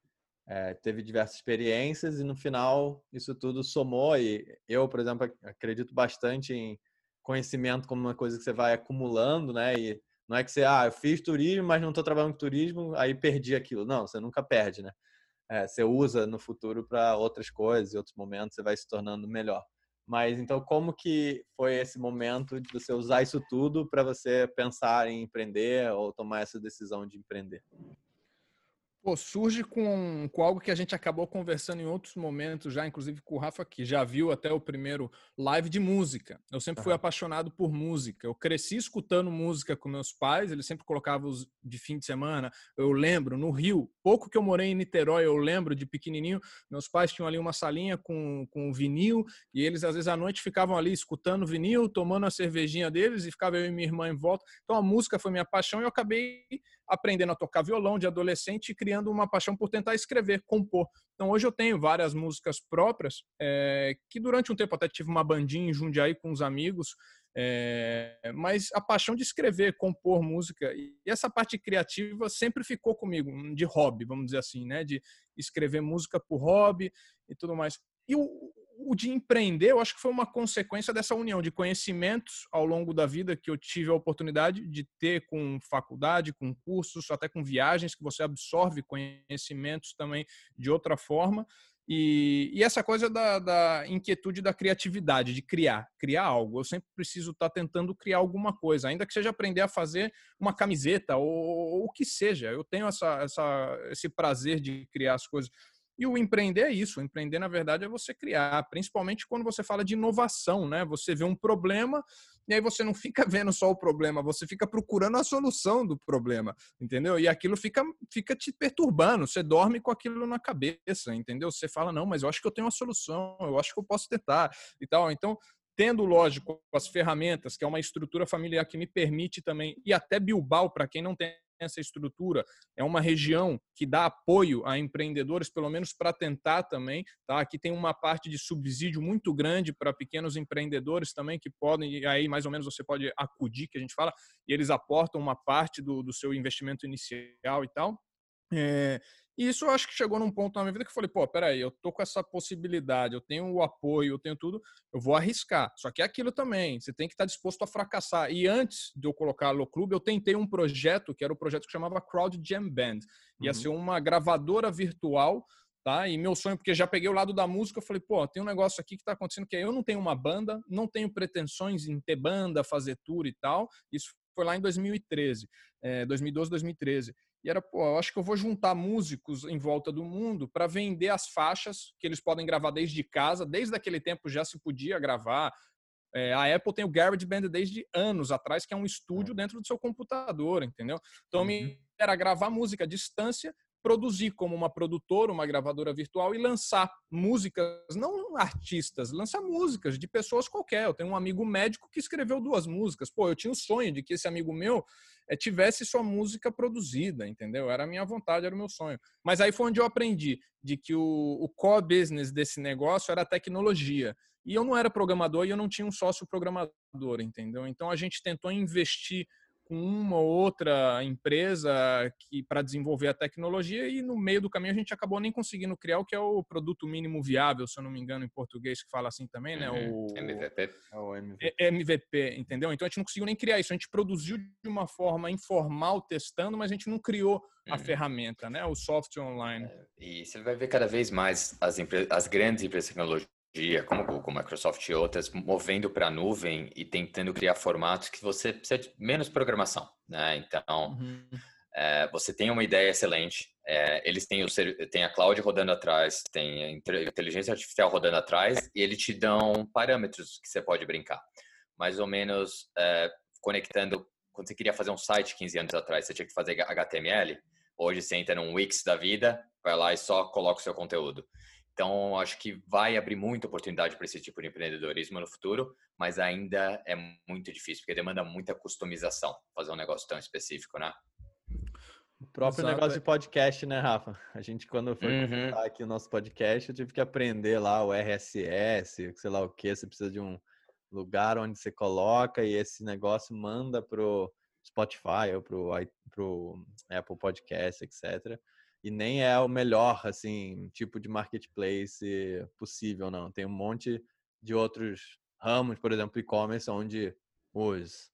é, teve diversas experiências e no final isso tudo somou. E eu, por exemplo, acredito bastante em conhecimento como uma coisa que você vai acumulando, né? E não é que você, ah, eu fiz turismo, mas não estou trabalhando com turismo, aí perdi aquilo. Não, você nunca perde, né? é, você usa no futuro para outras coisas e outros momentos, você vai se tornando melhor. Mas então, como que foi esse momento de você usar isso tudo para você pensar em empreender ou tomar essa decisão de empreender? Pô, surge com, com algo que a gente acabou conversando em outros momentos já, inclusive com o Rafa, que já viu até o primeiro live de música. Eu sempre fui apaixonado por música. Eu cresci escutando música com meus pais, eles sempre colocavam os de fim de semana. Eu lembro, no Rio, pouco que eu morei em Niterói, eu lembro de pequenininho, meus pais tinham ali uma salinha com, com vinil e eles às vezes à noite ficavam ali escutando vinil, tomando a cervejinha deles e ficava eu e minha irmã em volta. Então a música foi minha paixão e eu acabei aprendendo a tocar violão de adolescente e criando uma paixão por tentar escrever, compor. Então hoje eu tenho várias músicas próprias, é, que durante um tempo até tive uma bandinha em Jundiaí com os amigos, é, mas a paixão de escrever, compor música e essa parte criativa sempre ficou comigo, de hobby, vamos dizer assim, né? De escrever música por hobby e tudo mais. E o, o de empreender, eu acho que foi uma consequência dessa união de conhecimentos ao longo da vida que eu tive a oportunidade de ter com faculdade, com cursos, até com viagens, que você absorve conhecimentos também de outra forma. E, e essa coisa da, da, inquietude da criatividade, de criar, criar algo. Eu sempre preciso estar tentando criar alguma coisa, ainda que seja aprender a fazer uma camiseta ou, ou o que seja. Eu tenho essa, essa, esse prazer de criar as coisas. E o empreender é isso. O empreender, na verdade, é você criar, principalmente quando você fala de inovação, né? Você vê um problema e aí você não fica vendo só o problema, você fica procurando a solução do problema, entendeu? E aquilo fica, fica te perturbando, você dorme com aquilo na cabeça, entendeu? Você fala, não, mas eu acho que eu tenho uma solução, eu acho que eu posso tentar e tal. Então, tendo, lógico, as ferramentas, que é uma estrutura familiar que me permite também, e até Bilbao, para quem não tem essa estrutura, é uma região que dá apoio a empreendedores, pelo menos para tentar também. Tá? Aqui tem uma parte de subsídio muito grande para pequenos empreendedores também que podem, e aí mais ou menos você pode acudir, que a gente fala, e eles aportam uma parte do, do seu investimento inicial e tal. É, e isso eu acho que chegou num ponto na minha vida que eu falei, pô, peraí, eu tô com essa possibilidade, eu tenho o apoio, eu tenho tudo, eu vou arriscar. Só que é aquilo também, você tem que estar disposto a fracassar. E antes de eu colocar no clube, eu tentei um projeto, que era o um projeto que chamava Crowd Jam Band. Ia uhum. ser uma gravadora virtual, tá? E meu sonho, porque já peguei o lado da música, eu falei, pô, tem um negócio aqui que tá acontecendo que eu não tenho uma banda, não tenho pretensões em ter banda, fazer tour e tal. Isso foi lá em 2013, é, 2012, 2013. E era, pô, eu acho que eu vou juntar músicos em volta do mundo para vender as faixas que eles podem gravar desde casa. Desde aquele tempo já se podia gravar. É, a Apple tem o GarageBand desde anos atrás, que é um estúdio é. dentro do seu computador, entendeu? Então, uhum. me era gravar música à distância produzir como uma produtora, uma gravadora virtual e lançar músicas, não artistas, lançar músicas de pessoas qualquer. Eu tenho um amigo médico que escreveu duas músicas. Pô, eu tinha o sonho de que esse amigo meu é, tivesse sua música produzida, entendeu? Era a minha vontade, era o meu sonho. Mas aí foi onde eu aprendi de que o, o core business desse negócio era a tecnologia. E eu não era programador e eu não tinha um sócio programador, entendeu? Então a gente tentou investir com uma ou outra empresa que para desenvolver a tecnologia e no meio do caminho a gente acabou nem conseguindo criar o que é o produto mínimo viável, se eu não me engano em português que fala assim também, né? Uhum. O MVP. É o MVP. MVP, entendeu? Então a gente não conseguiu nem criar isso, a gente produziu de uma forma informal testando, mas a gente não criou a uhum. ferramenta, né? O software online. É, e você vai ver cada vez mais as, as grandes empresas de tecnologia como Google, Microsoft e outras, movendo para a nuvem e tentando criar formatos que você precisa de menos programação, né? Então, uhum. é, você tem uma ideia excelente, é, eles têm, o, têm a cloud rodando atrás, tem a inteligência artificial rodando atrás e eles te dão parâmetros que você pode brincar. Mais ou menos é, conectando, quando você queria fazer um site 15 anos atrás, você tinha que fazer HTML, hoje você entra num Wix da vida, vai lá e só coloca o seu conteúdo. Então, acho que vai abrir muita oportunidade para esse tipo de empreendedorismo no futuro, mas ainda é muito difícil, porque demanda muita customização fazer um negócio tão específico, né? O próprio Exato. negócio de podcast, né, Rafa? A gente, quando foi uhum. aqui o nosso podcast, eu tive que aprender lá o RSS, sei lá o que, você precisa de um lugar onde você coloca e esse negócio manda pro Spotify ou pro, pro Apple Podcast, etc e nem é o melhor assim tipo de marketplace possível não. Tem um monte de outros ramos por exemplo e-commerce onde os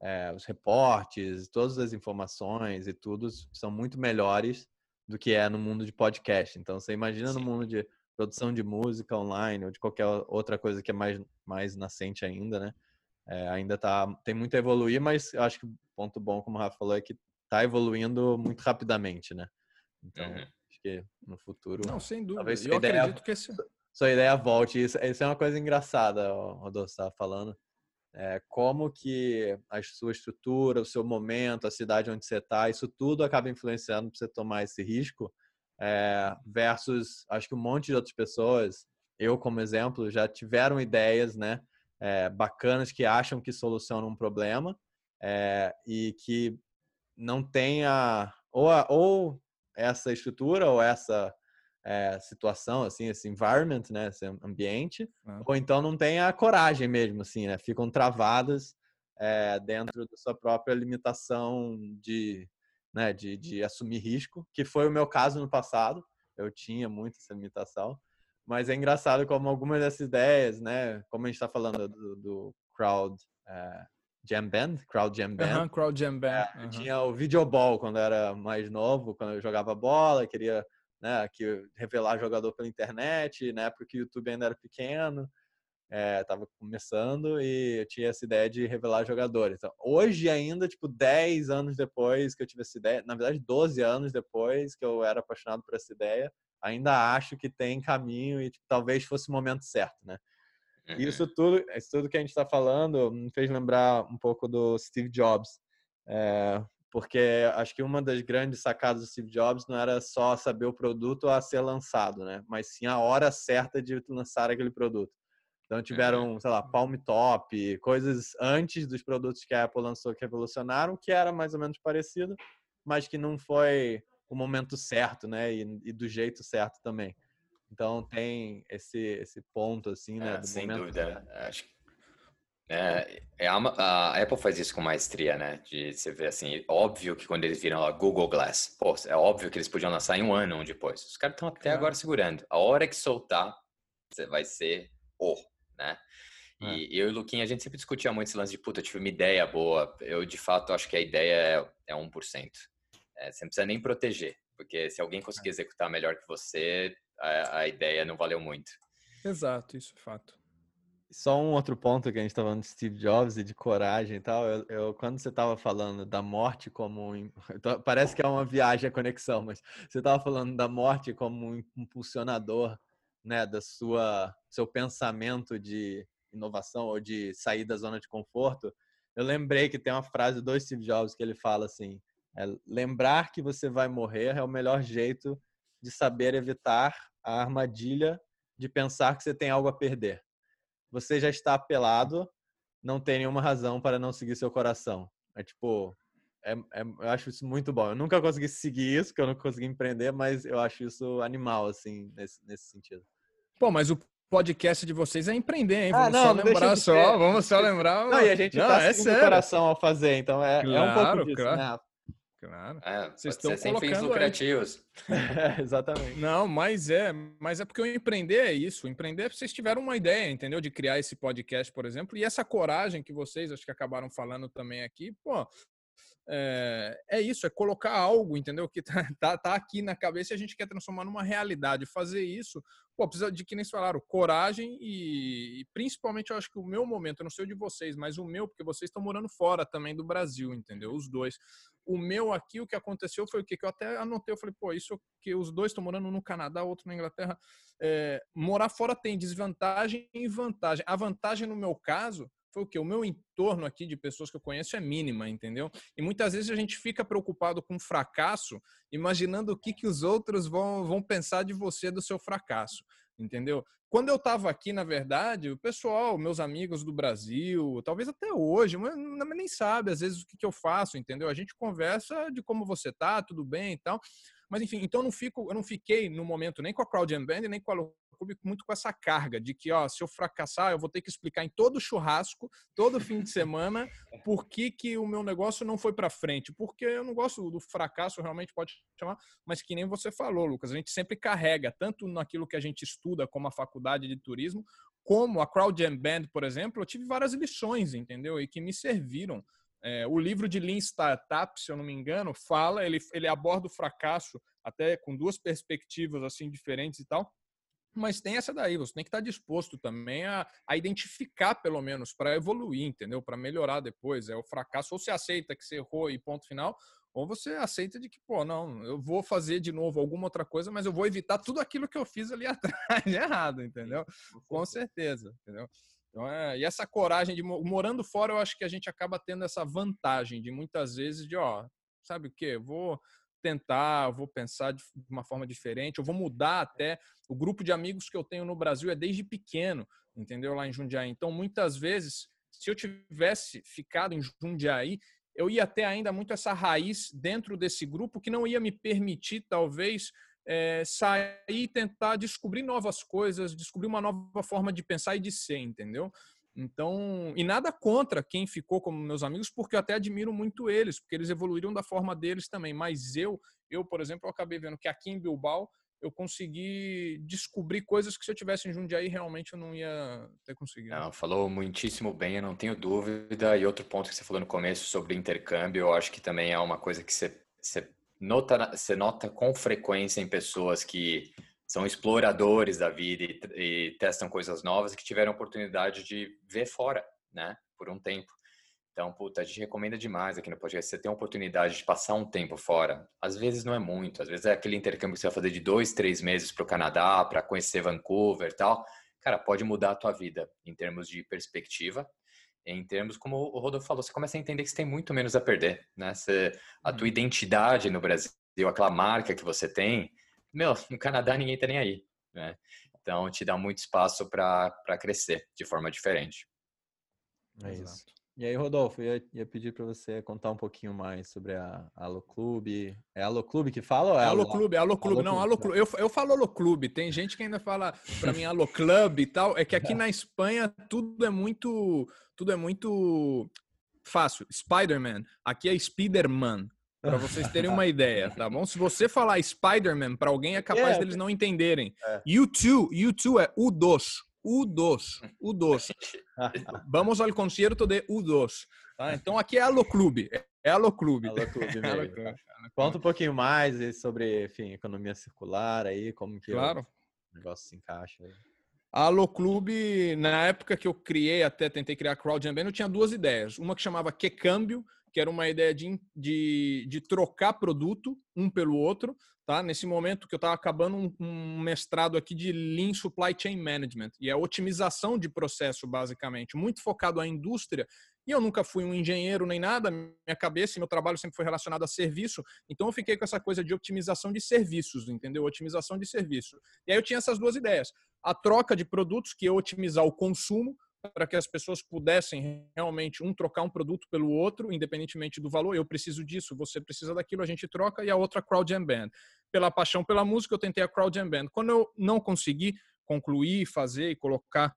é, os reportes todas as informações e tudo são muito melhores do que é no mundo de podcast. Então você imagina Sim. no mundo de produção de música online ou de qualquer outra coisa que é mais mais nascente ainda né é, ainda tá tem muito a evoluir mas eu acho que o ponto bom como o Rafa falou é que está evoluindo muito rapidamente né então, uhum. acho que no futuro. Não, sem dúvida. Talvez eu ideia, acredito que esse. Sua ideia volte. Isso, isso é uma coisa engraçada, Rodolfo estava falando. É, como que a sua estrutura, o seu momento, a cidade onde você está, isso tudo acaba influenciando para você tomar esse risco. É, versus, acho que um monte de outras pessoas, eu como exemplo, já tiveram ideias, né? É, bacanas que acham que solucionam um problema é, e que não tenha ou, ou essa estrutura ou essa é, situação, assim, esse environment, né, esse ambiente, ah. ou então não tem a coragem mesmo, assim, né, ficam travadas é, dentro da sua própria limitação de, né, de, de assumir risco, que foi o meu caso no passado, eu tinha muito essa limitação, mas é engraçado como algumas dessas ideias, né, como a gente está falando do, do crowd é, Jam Band, Crowd Jam Band. Uhum, crowd Jam Band. É, Tinha o Videoball quando eu era mais novo, quando eu jogava bola, queria né, que revelar jogador pela internet, na época que o YouTube ainda era pequeno, estava é, começando e eu tinha essa ideia de revelar jogadores. Então, hoje ainda, tipo, 10 anos depois que eu tive essa ideia, na verdade 12 anos depois que eu era apaixonado por essa ideia, ainda acho que tem caminho e tipo, talvez fosse o momento certo, né? Isso tudo, isso tudo que a gente está falando me fez lembrar um pouco do Steve Jobs, é, porque acho que uma das grandes sacadas do Steve Jobs não era só saber o produto a ser lançado, né? Mas sim a hora certa de lançar aquele produto. Então tiveram, sei lá, Palm Top, coisas antes dos produtos que a Apple lançou que revolucionaram, que era mais ou menos parecido, mas que não foi o momento certo, né? E, e do jeito certo também. Então tem esse esse ponto assim, né? É, sem dúvida. Acho é, é a, Apple faz isso com maestria, né? De você ver assim, óbvio que quando eles viram a Google Glass, pô, é óbvio que eles podiam lançar em um ano um depois. Os caras estão até claro. agora segurando. A hora que soltar, você vai ser o, né? É. E eu e o Luquinha, a gente sempre discutia muito esse lance de, puta, eu tive uma ideia boa. Eu, de fato, acho que a ideia é, é 1%. É, você não precisa nem proteger, porque se alguém conseguir é. executar melhor que você, a, a ideia não valeu muito. Exato, isso é fato. Só um outro ponto que a gente estava falando de Steve Jobs e de coragem e tal. Eu, eu quando você estava falando da morte como um, então, parece que é uma viagem a conexão, mas você estava falando da morte como um impulsionador, né, da sua seu pensamento de inovação ou de sair da zona de conforto. Eu lembrei que tem uma frase do Steve Jobs que ele fala assim: é, lembrar que você vai morrer é o melhor jeito de saber evitar a armadilha de pensar que você tem algo a perder. Você já está apelado, não tem nenhuma razão para não seguir seu coração. É tipo, é, é, eu acho isso muito bom. Eu nunca consegui seguir isso, porque eu nunca consegui empreender, mas eu acho isso animal, assim, nesse, nesse sentido. Pô, mas o podcast de vocês é empreender, hein? Ah, vamos ah, não, só lembrar só, vamos só lembrar. Não, e a gente não, tá é sério. coração ao fazer, então é, claro, é um pouco disso, claro. né? Claro. É, Vocês estão sem fins lucrativos. é, exatamente. Não, mas é, mas é porque o empreender é isso. O empreender, vocês tiveram uma ideia, entendeu? De criar esse podcast, por exemplo, e essa coragem que vocês acho que acabaram falando também aqui, pô, é, é, isso, é colocar algo, entendeu? Que tá, tá, tá, aqui na cabeça e a gente quer transformar numa realidade. Fazer isso, pô, precisa de que nem falaram, coragem e, e, principalmente eu acho que o meu momento, eu não sei o de vocês, mas o meu, porque vocês estão morando fora também do Brasil, entendeu? Os dois. O meu aqui, o que aconteceu foi o que? Que eu até anotei, eu falei, pô, isso que os dois estão morando no Canadá, outro na Inglaterra. É, morar fora tem desvantagem e vantagem. A vantagem, no meu caso, foi o que? O meu entorno aqui de pessoas que eu conheço é mínima, entendeu? E muitas vezes a gente fica preocupado com fracasso, imaginando o que, que os outros vão, vão pensar de você, do seu fracasso, entendeu? Quando eu estava aqui, na verdade, o pessoal, meus amigos do Brasil, talvez até hoje, mas nem sabe às vezes o que, que eu faço, entendeu? A gente conversa de como você tá, tudo bem e tal. Mas enfim, então não fico, eu não fiquei no momento nem com a Crowd Band, nem com a clube muito com essa carga de que, ó, se eu fracassar, eu vou ter que explicar em todo churrasco, todo fim de semana, por que, que o meu negócio não foi para frente. Porque eu não gosto do fracasso, realmente pode chamar, mas que nem você falou, Lucas, a gente sempre carrega, tanto naquilo que a gente estuda, como a faculdade de turismo, como a Crowd Jam Band, por exemplo, eu tive várias lições, entendeu? E que me serviram. É, o livro de Lean Startup, se eu não me engano, fala, ele, ele aborda o fracasso até com duas perspectivas assim diferentes e tal. Mas tem essa daí, você tem que estar disposto também a, a identificar, pelo menos, para evoluir, entendeu? Para melhorar depois. É o fracasso, ou você aceita que você errou e ponto final, ou você aceita de que, pô, não, eu vou fazer de novo alguma outra coisa, mas eu vou evitar tudo aquilo que eu fiz ali atrás errado, entendeu? Com certeza, entendeu? Então, é, e essa coragem de morando fora, eu acho que a gente acaba tendo essa vantagem de muitas vezes de, ó, sabe o quê? Vou tentar, vou pensar de uma forma diferente, eu vou mudar até. O grupo de amigos que eu tenho no Brasil é desde pequeno, entendeu? Lá em Jundiaí. Então, muitas vezes, se eu tivesse ficado em Jundiaí, eu ia ter ainda muito essa raiz dentro desse grupo que não ia me permitir, talvez, é, sair e tentar descobrir novas coisas, descobrir uma nova forma de pensar e de ser, entendeu? Então, e nada contra quem ficou como meus amigos, porque eu até admiro muito eles, porque eles evoluíram da forma deles também. Mas eu, eu, por exemplo, eu acabei vendo que aqui em Bilbao eu consegui descobrir coisas que se eu tivesse em Jundiaí realmente eu não ia ter conseguido. Não, falou muitíssimo bem, eu não tenho dúvida. E outro ponto que você falou no começo sobre intercâmbio, eu acho que também é uma coisa que você, você nota, você nota com frequência em pessoas que são exploradores da vida e, e, testam coisas novas que tiveram a oportunidade de ver fora, né, por um tempo. Então, puta, a gente recomenda demais aqui no podcast. Você tem a oportunidade de passar um tempo fora. Às vezes não é muito, às vezes é aquele intercâmbio que você vai fazer de dois, três meses para o Canadá, para conhecer Vancouver e tal. Cara, pode mudar a tua vida em termos de perspectiva, em termos, como o Rodolfo falou, você começa a entender que você tem muito menos a perder, né? Você, a tua uhum. identidade no Brasil, aquela marca que você tem, meu, no Canadá ninguém tá nem aí, né? Então te dá muito espaço para crescer de forma diferente. É isso. E aí, Rodolfo, eu ia, ia pedir para você contar um pouquinho mais sobre a Aloclube. É Aloclube que fala? Ou é Aloclube, Aloclube. Não, Aloclube. Eu, eu falo Aloclube. Tem gente que ainda fala para mim Aloclub e tal. É que aqui na Espanha tudo é muito, tudo é muito fácil. Spider-Man. Aqui é Spider-Man. Para vocês terem uma ideia, tá bom? Se você falar Spider-Man para alguém, é capaz é, deles não entenderem. É. U2, U2 é U2. U2. U2. Vamos ao concerto de U2. Tá? Então aqui é Alô Clube. É Alô Clube. Alô Clube mesmo. Conta um pouquinho mais sobre, enfim, economia circular aí, como que claro. o negócio se encaixa aí. A Alô Clube, na época que eu criei, até tentei criar a Crowd eu tinha duas ideias. Uma que chamava Que Câmbio, que era uma ideia de, de, de trocar produto um pelo outro. Tá? Nesse momento que eu estava acabando um, um, mestrado aqui de Lean Supply Chain Management, e é otimização de processo, basicamente, muito focado à indústria. E eu nunca fui um engenheiro nem nada, minha cabeça e meu trabalho sempre foi relacionado a serviço, então eu fiquei com essa coisa de otimização de serviços, entendeu? Otimização de serviço. E aí eu tinha essas duas ideias. A troca de produtos, que é otimizar o consumo, para que as pessoas pudessem realmente um trocar um produto pelo outro, independentemente do valor. Eu preciso disso, você precisa daquilo, a gente troca. E a outra crowd jam band. Pela paixão pela música, eu tentei a crowd jam band. Quando eu não consegui, concluir, fazer e colocar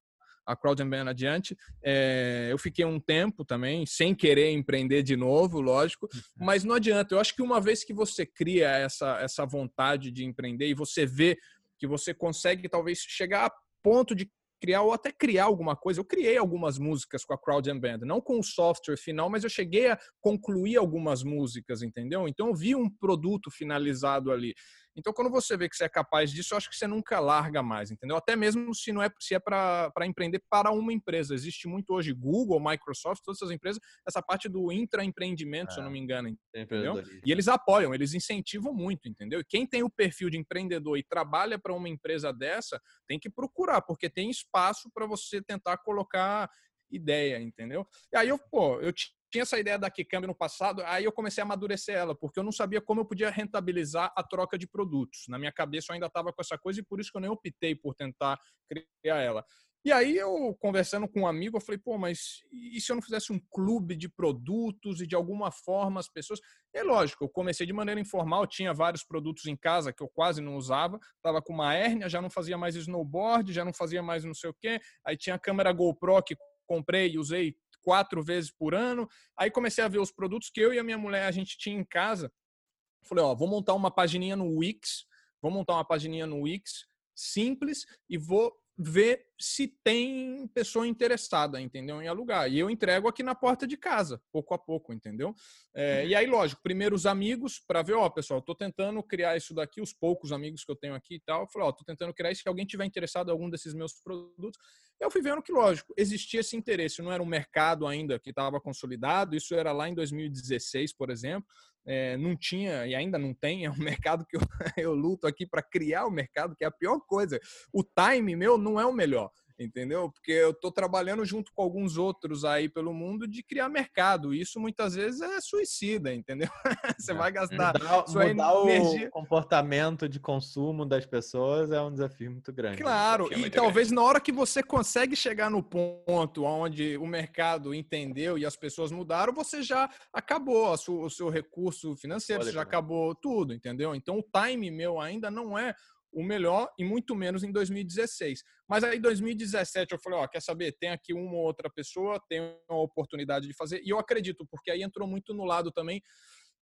a Crowd Band adiante. É, eu fiquei um tempo também, sem querer empreender de novo, lógico, uhum. mas não adianta. Eu acho que uma vez que você cria essa, essa vontade de empreender e você vê que você consegue talvez chegar a ponto de criar ou até criar alguma coisa. Eu criei algumas músicas com a Crowd Band, não com o software final, mas eu cheguei a concluir algumas músicas, entendeu? Então eu vi um produto finalizado ali. Então, quando você vê que você é capaz disso, eu acho que você nunca larga mais, entendeu? Até mesmo se não é se é para empreender para uma empresa. Existe muito hoje Google, Microsoft, todas essas empresas, essa parte do intraempreendimento, é, se eu não me engano, entendeu? E eles apoiam, eles incentivam muito, entendeu? E quem tem o perfil de empreendedor e trabalha para uma empresa dessa, tem que procurar, porque tem espaço para você tentar colocar ideia, entendeu? E aí eu, pô, eu tinha essa ideia da Kicambi no passado, aí eu comecei a amadurecer ela, porque eu não sabia como eu podia rentabilizar a troca de produtos. Na minha cabeça eu ainda estava com essa coisa e por isso que eu nem optei por tentar criar ela. E aí eu, conversando com um amigo, eu falei, pô, mas e se eu não fizesse um clube de produtos e de alguma forma as pessoas... É lógico, eu comecei de maneira informal, tinha vários produtos em casa que eu quase não usava, tava com uma hérnia, já não fazia mais snowboard, já não fazia mais não sei o quê, aí tinha a câmera GoPro que comprei e usei quatro vezes por ano. Aí comecei a ver os produtos que eu e a minha mulher a gente tinha em casa. Falei, ó, vou montar uma pagininha no Wix, vou montar uma pagininha no Wix simples e vou ver se tem pessoa interessada, entendeu? Em alugar. E eu entrego aqui na porta de casa, pouco a pouco, entendeu? É, e aí, lógico, primeiro os amigos, para ver, ó, pessoal, tô tentando criar isso daqui, os poucos amigos que eu tenho aqui e tal. Eu falei, ó, tô tentando criar isso, se alguém tiver interessado em algum desses meus produtos. Eu fui vendo que, lógico, existia esse interesse, não era um mercado ainda que estava consolidado, isso era lá em 2016, por exemplo, é, não tinha e ainda não tem, é um mercado que eu, eu luto aqui para criar o mercado, que é a pior coisa. O time meu não é o melhor entendeu? Porque eu estou trabalhando junto com alguns outros aí pelo mundo de criar mercado. Isso muitas vezes é suicida, entendeu? Você é. vai gastar mudar, sua mudar energia. o comportamento de consumo das pessoas é um desafio muito grande. Claro, e talvez grande. na hora que você consegue chegar no ponto onde o mercado entendeu e as pessoas mudaram, você já acabou o seu recurso financeiro, Pode você já acabou tudo, entendeu? Então o time meu ainda não é o melhor e muito menos em 2016. Mas aí, em 2017, eu falei: Ó, quer saber? Tem aqui uma ou outra pessoa, tem uma oportunidade de fazer. E eu acredito, porque aí entrou muito no lado também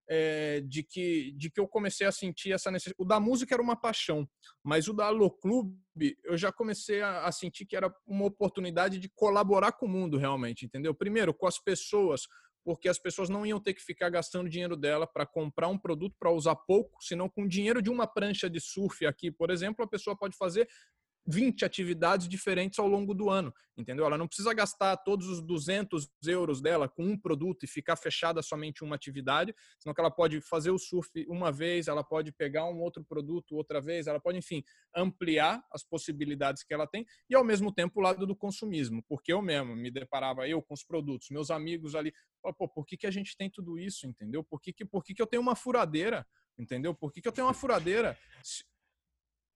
é, de, que, de que eu comecei a sentir essa necessidade. O da música era uma paixão, mas o da Alô Clube eu já comecei a, a sentir que era uma oportunidade de colaborar com o mundo realmente, entendeu? Primeiro, com as pessoas porque as pessoas não iam ter que ficar gastando dinheiro dela para comprar um produto para usar pouco, senão com o dinheiro de uma prancha de surf aqui, por exemplo, a pessoa pode fazer 20 atividades diferentes ao longo do ano, entendeu? Ela não precisa gastar todos os 200 euros dela com um produto e ficar fechada somente uma atividade, senão que ela pode fazer o surf uma vez, ela pode pegar um outro produto outra vez, ela pode, enfim, ampliar as possibilidades que ela tem e, ao mesmo tempo, o lado do consumismo, porque eu mesmo me deparava, eu com os produtos, meus amigos ali, pô, por que, que a gente tem tudo isso, entendeu? Por que, que, por que, que eu tenho uma furadeira, entendeu? Por que, que eu tenho uma furadeira?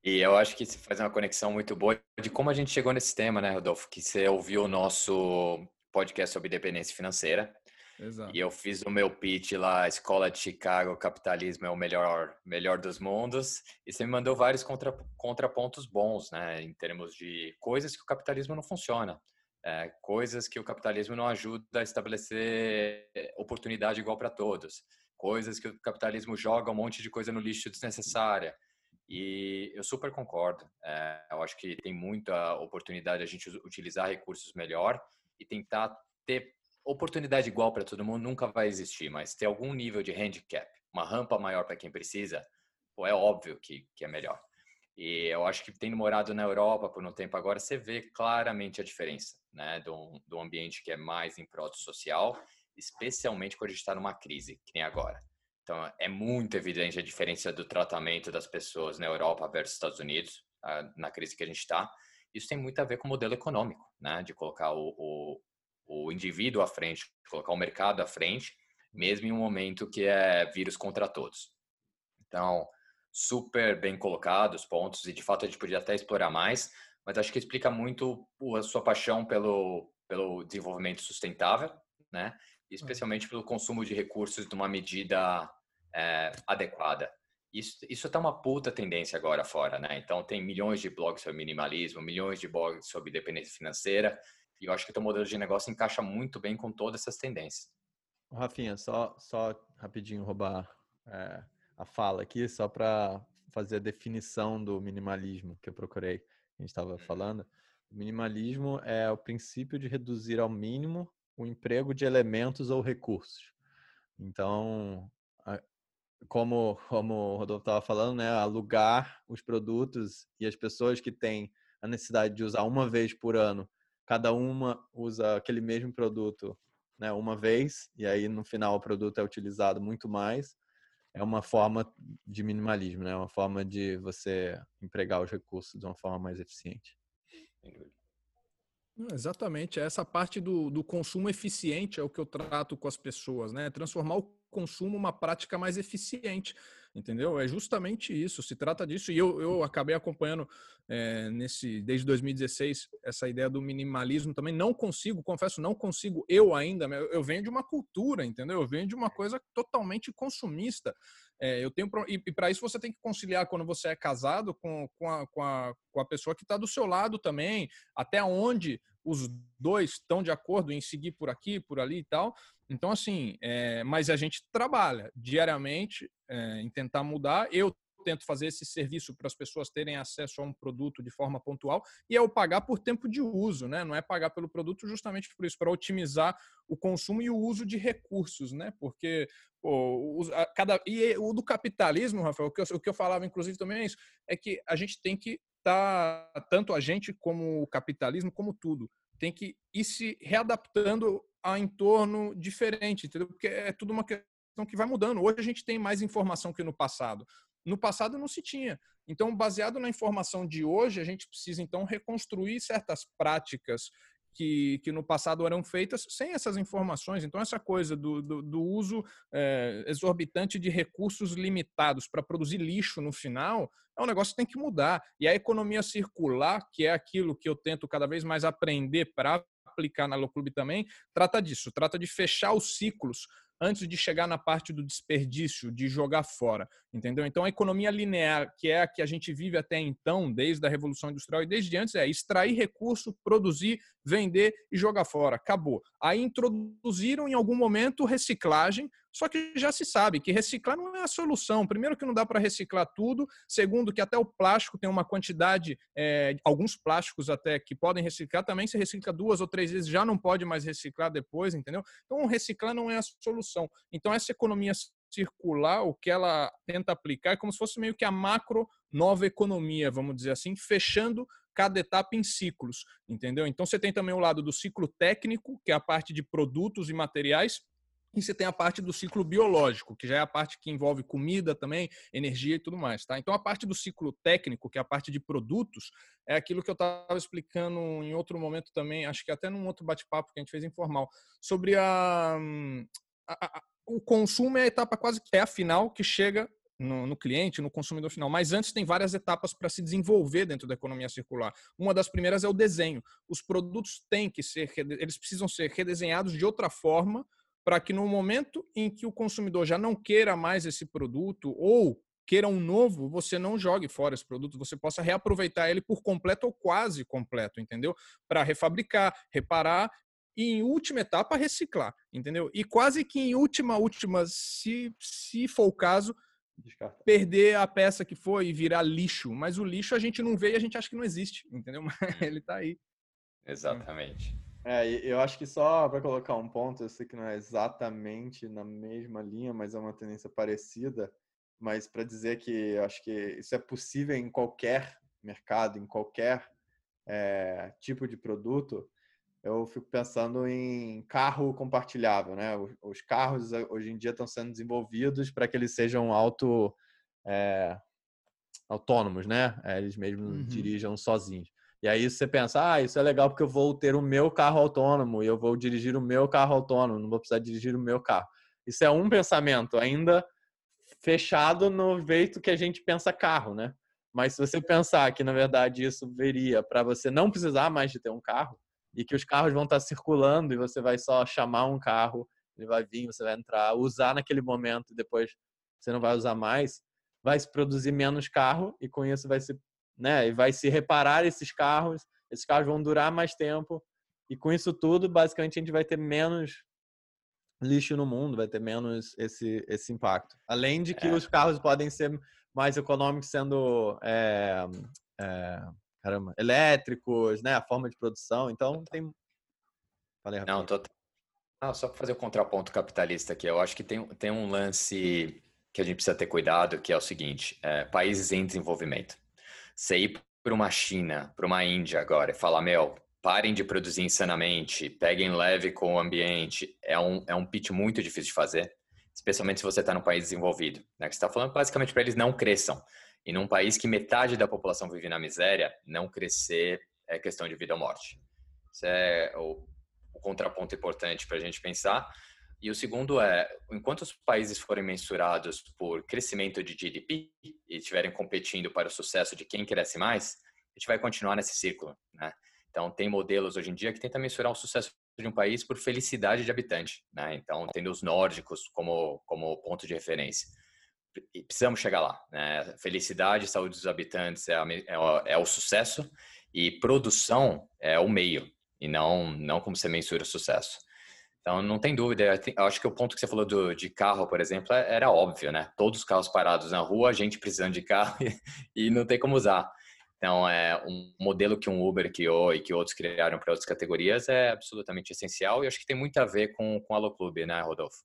E eu acho que se faz uma conexão muito boa de como a gente chegou nesse tema, né, Rodolfo? Que você ouviu o nosso podcast sobre dependência financeira. Exato. E eu fiz o meu pitch lá, Escola de Chicago, Capitalismo é o melhor, melhor dos mundos. E você me mandou vários contra, contrapontos bons, né? Em termos de coisas que o capitalismo não funciona. É, coisas que o capitalismo não ajuda a estabelecer oportunidade igual para todos. Coisas que o capitalismo joga um monte de coisa no lixo desnecessária e eu super concordo. É, eu acho que tem muita oportunidade a gente utilizar recursos melhor e tentar ter oportunidade igual para todo mundo nunca vai existir, mas ter algum nível de handicap, uma rampa maior para quem precisa, pô, é óbvio que, que é melhor. E eu acho que tendo morado na Europa por um tempo agora, você vê claramente a diferença, né, do, do ambiente que é mais em prol social, especialmente quando a gente está numa crise, que nem agora. Então, é muito evidente a diferença do tratamento das pessoas na Europa versus Estados Unidos, ah, na crise que a gente está. Isso tem muito a ver com o modelo econômico, né? De colocar o, o, o indivíduo à frente, colocar o mercado à frente, mesmo em um momento que é vírus contra todos. Então, super bem colocados pontos, e de fato a gente podia até explorar mais, mas acho que explica muito a sua paixão pelo, pelo desenvolvimento sustentável, né? Especialmente pelo consumo de recursos de uma medida é, adequada. isso, isso tá uma puta tendência agora fora, né? Então tem milhões de blogs sobre minimalismo, milhões de blogs sobre dependência financeira, e eu acho que o teu modelo de negócio encaixa muito bem com todas essas tendências. Rafinha, só, só rapidinho roubar é, a fala aqui, só para fazer a definição do minimalismo que eu procurei, a gente estava uhum. falando. O minimalismo é o princípio de reduzir ao mínimo o emprego de elementos ou recursos. Então, como, como o Rodolfo estava falando, né, alugar os produtos e as pessoas que têm a necessidade de usar uma vez por ano, cada uma usa aquele mesmo produto né, uma vez, e aí no final o produto é utilizado muito mais, é uma forma de minimalismo, né? uma forma de você empregar os recursos de uma forma mais eficiente. Exatamente, essa parte do, do consumo eficiente é o que eu trato com as pessoas, né? Transformar o consumo uma prática mais eficiente, entendeu? É justamente isso, se trata disso. E eu, eu acabei acompanhando é, nesse desde 2016 essa ideia do minimalismo também. Não consigo, confesso, não consigo eu ainda. Eu, venho de uma cultura, entendeu? Eu venho de uma coisa totalmente consumista. É, eu tenho e, e para isso você tem que conciliar quando você é casado com, com, a, com, a, com a pessoa que está do seu lado também, até onde os dois estão de acordo em seguir por aqui, por ali e tal. Então, assim, é, mas a gente trabalha diariamente é, em tentar mudar. Eu tento fazer esse serviço para as pessoas terem acesso a um produto de forma pontual e é o pagar por tempo de uso, né? Não é pagar pelo produto justamente por isso, para otimizar o consumo e o uso de recursos, né? Porque pô, a, cada e o do capitalismo, Rafael, o que, eu, o que eu falava inclusive também é isso, é que a gente tem que estar tá, tanto a gente como o capitalismo, como tudo, tem que ir se readaptando a entorno diferente, entendeu? Porque é tudo uma questão que vai mudando. Hoje a gente tem mais informação que no passado. No passado não se tinha. Então, baseado na informação de hoje, a gente precisa então reconstruir certas práticas que, que no passado eram feitas sem essas informações. Então, essa coisa do, do, do uso é, exorbitante de recursos limitados para produzir lixo no final é um negócio que tem que mudar. E a economia circular, que é aquilo que eu tento cada vez mais aprender para aplicar na Loclube também, trata disso, trata de fechar os ciclos antes de chegar na parte do desperdício, de jogar fora, entendeu? Então, a economia linear, que é a que a gente vive até então, desde a Revolução Industrial e desde antes, é extrair recurso, produzir, vender e jogar fora. Acabou. Aí introduziram em algum momento reciclagem, só que já se sabe que reciclar não é a solução. Primeiro, que não dá para reciclar tudo. Segundo, que até o plástico tem uma quantidade, é, alguns plásticos até que podem reciclar também. Se recicla duas ou três vezes, já não pode mais reciclar depois, entendeu? Então, reciclar não é a solução. Então, essa economia circular, o que ela tenta aplicar é como se fosse meio que a macro nova economia, vamos dizer assim, fechando cada etapa em ciclos, entendeu? Então você tem também o lado do ciclo técnico, que é a parte de produtos e materiais, e você tem a parte do ciclo biológico, que já é a parte que envolve comida também, energia e tudo mais, tá? Então a parte do ciclo técnico, que é a parte de produtos, é aquilo que eu estava explicando em outro momento também, acho que até num outro bate-papo que a gente fez informal, sobre a, a, a o consumo é a etapa quase que é a final que chega no, no, cliente, no consumidor final. Mas antes tem várias etapas para se desenvolver dentro da economia circular. Uma das primeiras é o desenho. Os produtos têm que ser, eles precisam ser redesenhados de outra forma para que no momento em que o consumidor já não queira mais esse produto ou queira um novo, você não jogue fora esse produto, você possa reaproveitar ele por completo ou quase completo, entendeu? Para refabricar, reparar e em última etapa reciclar, entendeu? E quase que em última última, se se for o caso, Descarta. perder a peça que foi e virar lixo, mas o lixo a gente não vê e a gente acha que não existe, entendeu? Mas ele está aí. Exatamente. É, eu acho que só para colocar um ponto, eu sei que não é exatamente na mesma linha, mas é uma tendência parecida, mas para dizer que eu acho que isso é possível em qualquer mercado, em qualquer é, tipo de produto, eu fico pensando em carro compartilhável, né? Os carros hoje em dia estão sendo desenvolvidos para que eles sejam auto é, autônomos, né? É, eles mesmos uhum. dirijam sozinhos. E aí você pensa, ah, isso é legal porque eu vou ter o meu carro autônomo e eu vou dirigir o meu carro autônomo, não vou precisar dirigir o meu carro. Isso é um pensamento ainda fechado no jeito que a gente pensa carro, né? Mas se você pensar que na verdade isso veria para você não precisar mais de ter um carro e que os carros vão estar circulando e você vai só chamar um carro, ele vai vir, você vai entrar, usar naquele momento e depois você não vai usar mais, vai se produzir menos carro e com isso vai se, né, e vai se reparar esses carros, esses carros vão durar mais tempo e com isso tudo, basicamente a gente vai ter menos lixo no mundo, vai ter menos esse esse impacto. Além de que é. os carros podem ser mais econômicos sendo é, é, caramba, elétricos, né, a forma de produção. Então tem Falei Não, tô... Não, só para fazer o contraponto capitalista aqui, eu acho que tem, tem um lance que a gente precisa ter cuidado, que é o seguinte: é, países em desenvolvimento. Você ir para uma China, para uma Índia agora e falar, meu, parem de produzir insanamente, peguem leve com o ambiente, é um, é um pitch muito difícil de fazer, especialmente se você está num país desenvolvido. Né? Que você está falando basicamente para eles não cresçam. E num país que metade da população vive na miséria, não crescer é questão de vida ou morte. Isso é o, o contraponto importante para a gente pensar. E o segundo é, enquanto os países forem mensurados por crescimento de GDP e estiverem competindo para o sucesso de quem cresce mais, a gente vai continuar nesse ciclo, né? Então, tem modelos hoje em dia que tentam mensurar o sucesso de um país por felicidade de habitante, né? Então, tendo os nórdicos como, como ponto de referência. E precisamos chegar lá, né? Felicidade e saúde dos habitantes é, a, é, o, é o sucesso e produção é o meio, e não, não como você mensura o sucesso. Então, não tem dúvida. Eu acho que o ponto que você falou do, de carro, por exemplo, é, era óbvio, né? Todos os carros parados na rua, a gente precisando de carro e, não tem como usar. Então, é um modelo que um Uber criou e que outros criaram para outras categorias é absolutamente essencial e acho que tem muito a ver com, com o Alô Clube, né, Rodolfo?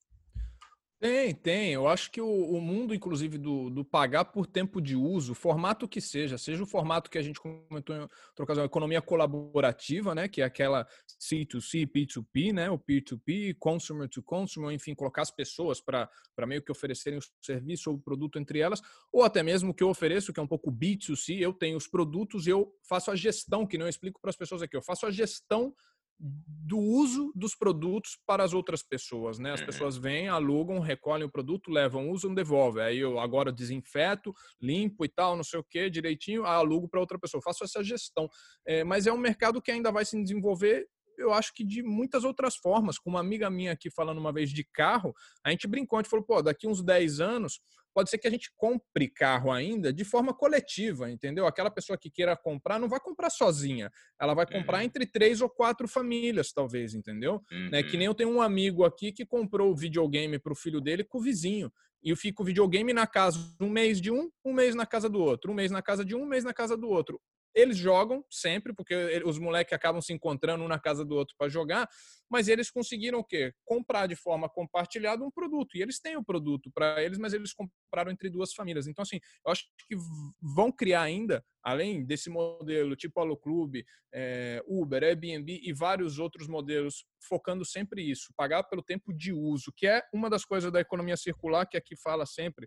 Tem, tem. Eu acho que o, o mundo, inclusive, do, do, pagar por tempo de uso, formato que seja, seja o formato que a gente comentou em outra ocasião, economia colaborativa, né? Que é aquela C2C, P2P, né? O P2P, consumer to consumer, enfim, colocar as pessoas para meio que oferecerem o serviço ou o produto entre elas, ou até mesmo o que eu ofereço, que é um pouco B2C, eu tenho os produtos e eu faço a gestão, que não explico para as pessoas aqui, eu faço a gestão do uso dos produtos para as outras pessoas, né? As uhum. pessoas vêm, alugam, recolhem o produto, levam, usam, devolvem. Aí eu agora desinfeto, limpo e tal, não sei o que, direitinho, alugo para outra pessoa. Faço essa gestão. É, mas é um mercado que ainda vai se desenvolver eu acho que de muitas outras formas. Com uma amiga minha aqui falando uma vez de carro, a gente brincou, a gente falou, pô, daqui uns 10 anos pode ser que a gente compre carro ainda de forma coletiva, entendeu? Aquela pessoa que queira comprar não vai comprar sozinha, ela vai comprar uhum. entre três ou quatro famílias, talvez, entendeu? Uhum. Né? Que nem eu tenho um amigo aqui que comprou o videogame para o filho dele com o vizinho. E eu fico o videogame na casa um mês de um, um mês na casa do outro, um mês na casa de um, um mês na casa do outro. Eles jogam sempre, porque os moleques acabam se encontrando um na casa do outro para jogar, mas eles conseguiram o quê? Comprar de forma compartilhada um produto. E eles têm o produto para eles, mas eles compraram entre duas famílias. Então, assim, eu acho que vão criar ainda, além desse modelo tipo Alo Clube, é, Uber, Airbnb e vários outros modelos, focando sempre isso, pagar pelo tempo de uso, que é uma das coisas da economia circular que aqui fala sempre,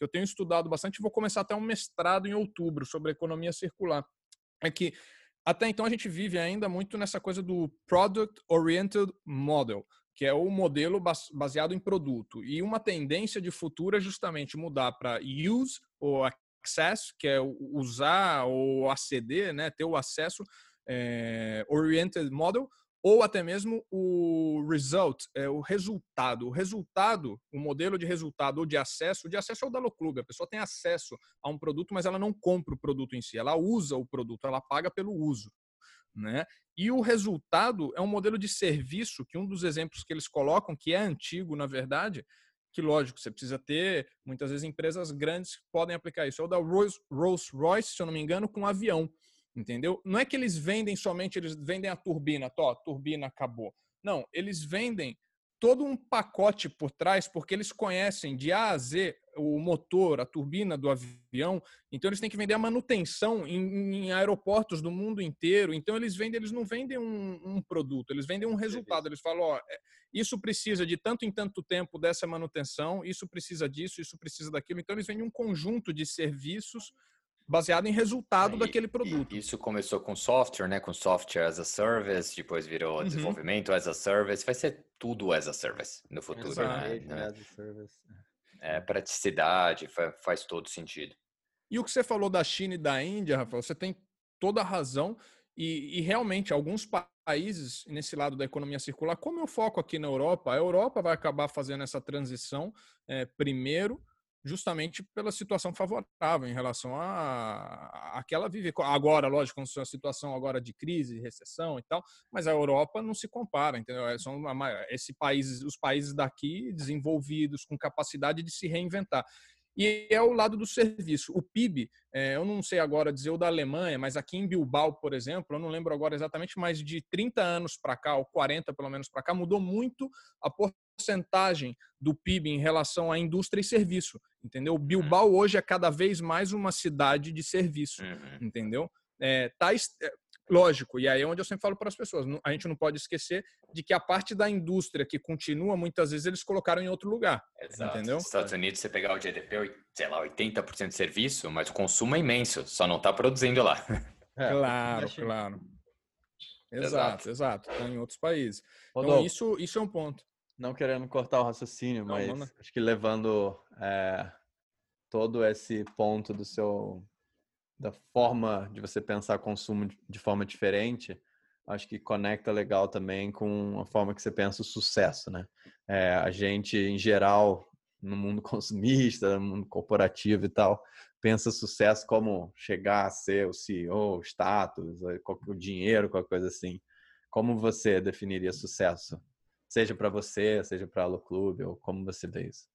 que eu tenho estudado bastante vou começar até um mestrado em outubro sobre economia circular. É que até então a gente vive ainda muito nessa coisa do Product Oriented Model, que é o modelo baseado em produto. E uma tendência de futuro é justamente mudar para use ou access, que é usar ou aceder, né, ter o acesso é, oriented model, ou até mesmo o result, é o resultado. O resultado, o modelo de resultado ou de acesso, o de acesso é o da Clube. A pessoa tem acesso a um produto, mas ela não compra o produto em si, ela usa o produto, ela paga pelo uso. Né? E o resultado é um modelo de serviço que um dos exemplos que eles colocam, que é antigo, na verdade, que lógico, você precisa ter, muitas vezes, empresas grandes que podem aplicar isso. É o da Rolls-Royce, se eu não me engano, com um avião entendeu? Não é que eles vendem somente, eles vendem a turbina, tó, a turbina acabou. Não, eles vendem todo um pacote por trás, porque eles conhecem de A a Z o motor, a turbina do avião, então eles têm que vender a manutenção em, em aeroportos do mundo inteiro. Então eles vendem, eles não vendem um, um produto, eles vendem um resultado. Eles falam, ó, é, isso precisa de tanto em tanto tempo dessa manutenção, isso precisa disso, isso precisa daquilo. Então eles vendem um conjunto de serviços baseado em resultado e, daquele produto. isso começou com software, né? Com software as a service, depois virou uhum. desenvolvimento as a service, vai ser tudo as a service no futuro, né? né? É, praticidade, faz, faz todo sentido. E o que você falou da China e da Índia, Rafael, você tem toda a razão. E, e, realmente, alguns países nesse lado da economia circular, como eu foco aqui na Europa, a Europa vai acabar fazendo essa transição é, primeiro, justamente pela situação favorável em relação a, a que ela vive agora, lógico, com a situação agora de crise, recessão e tal, mas a Europa não se compara, entendeu? É, são esse país, os países daqui desenvolvidos com capacidade de se reinventar. E é o lado do serviço. O PIB, é, eu não sei agora dizer o da Alemanha, mas aqui em Bilbao, por exemplo, eu não lembro agora exatamente, mas de 30 anos para cá, ou 40 pelo menos para cá, mudou muito a porcentagem do PIB em relação à indústria e serviço, entendeu? Uhum. Bilbao hoje é cada vez mais uma cidade de serviço, uhum. entendeu? É, tá, é, lógico, e aí é onde eu sempre falo para as pessoas, a gente não pode esquecer de que a parte da indústria que continua, muitas vezes eles colocaram em outro lugar, Exato. entendeu? Nos Estados Unidos, você pegar o GDP, sei lá, 80% de serviço, mas o consumo é imenso, só não está produzindo lá. É, claro, claro. Exato, exato. Está em outros países. Então, isso, isso é um ponto não querendo cortar o raciocínio, não, mas mano. acho que levando é, todo esse ponto do seu da forma de você pensar consumo de forma diferente, acho que conecta legal também com a forma que você pensa o sucesso, né? É, a gente, em geral, no mundo consumista, no mundo corporativo e tal, pensa sucesso como chegar a ser o CEO, status, o dinheiro, qualquer coisa assim. Como você definiria sucesso seja para você, seja para o Clube, ou como você vê isso?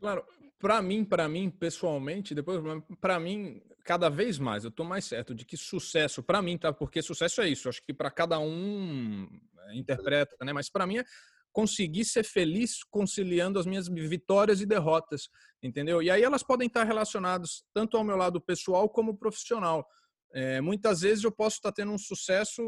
Claro, para mim, para mim pessoalmente, depois para mim cada vez mais eu tô mais certo de que sucesso para mim, tá? Porque sucesso é isso. Acho que para cada um é, interpreta, né? Mas para mim é conseguir ser feliz conciliando as minhas vitórias e derrotas, entendeu? E aí elas podem estar relacionadas tanto ao meu lado pessoal como profissional. É, muitas vezes eu posso estar tendo um sucesso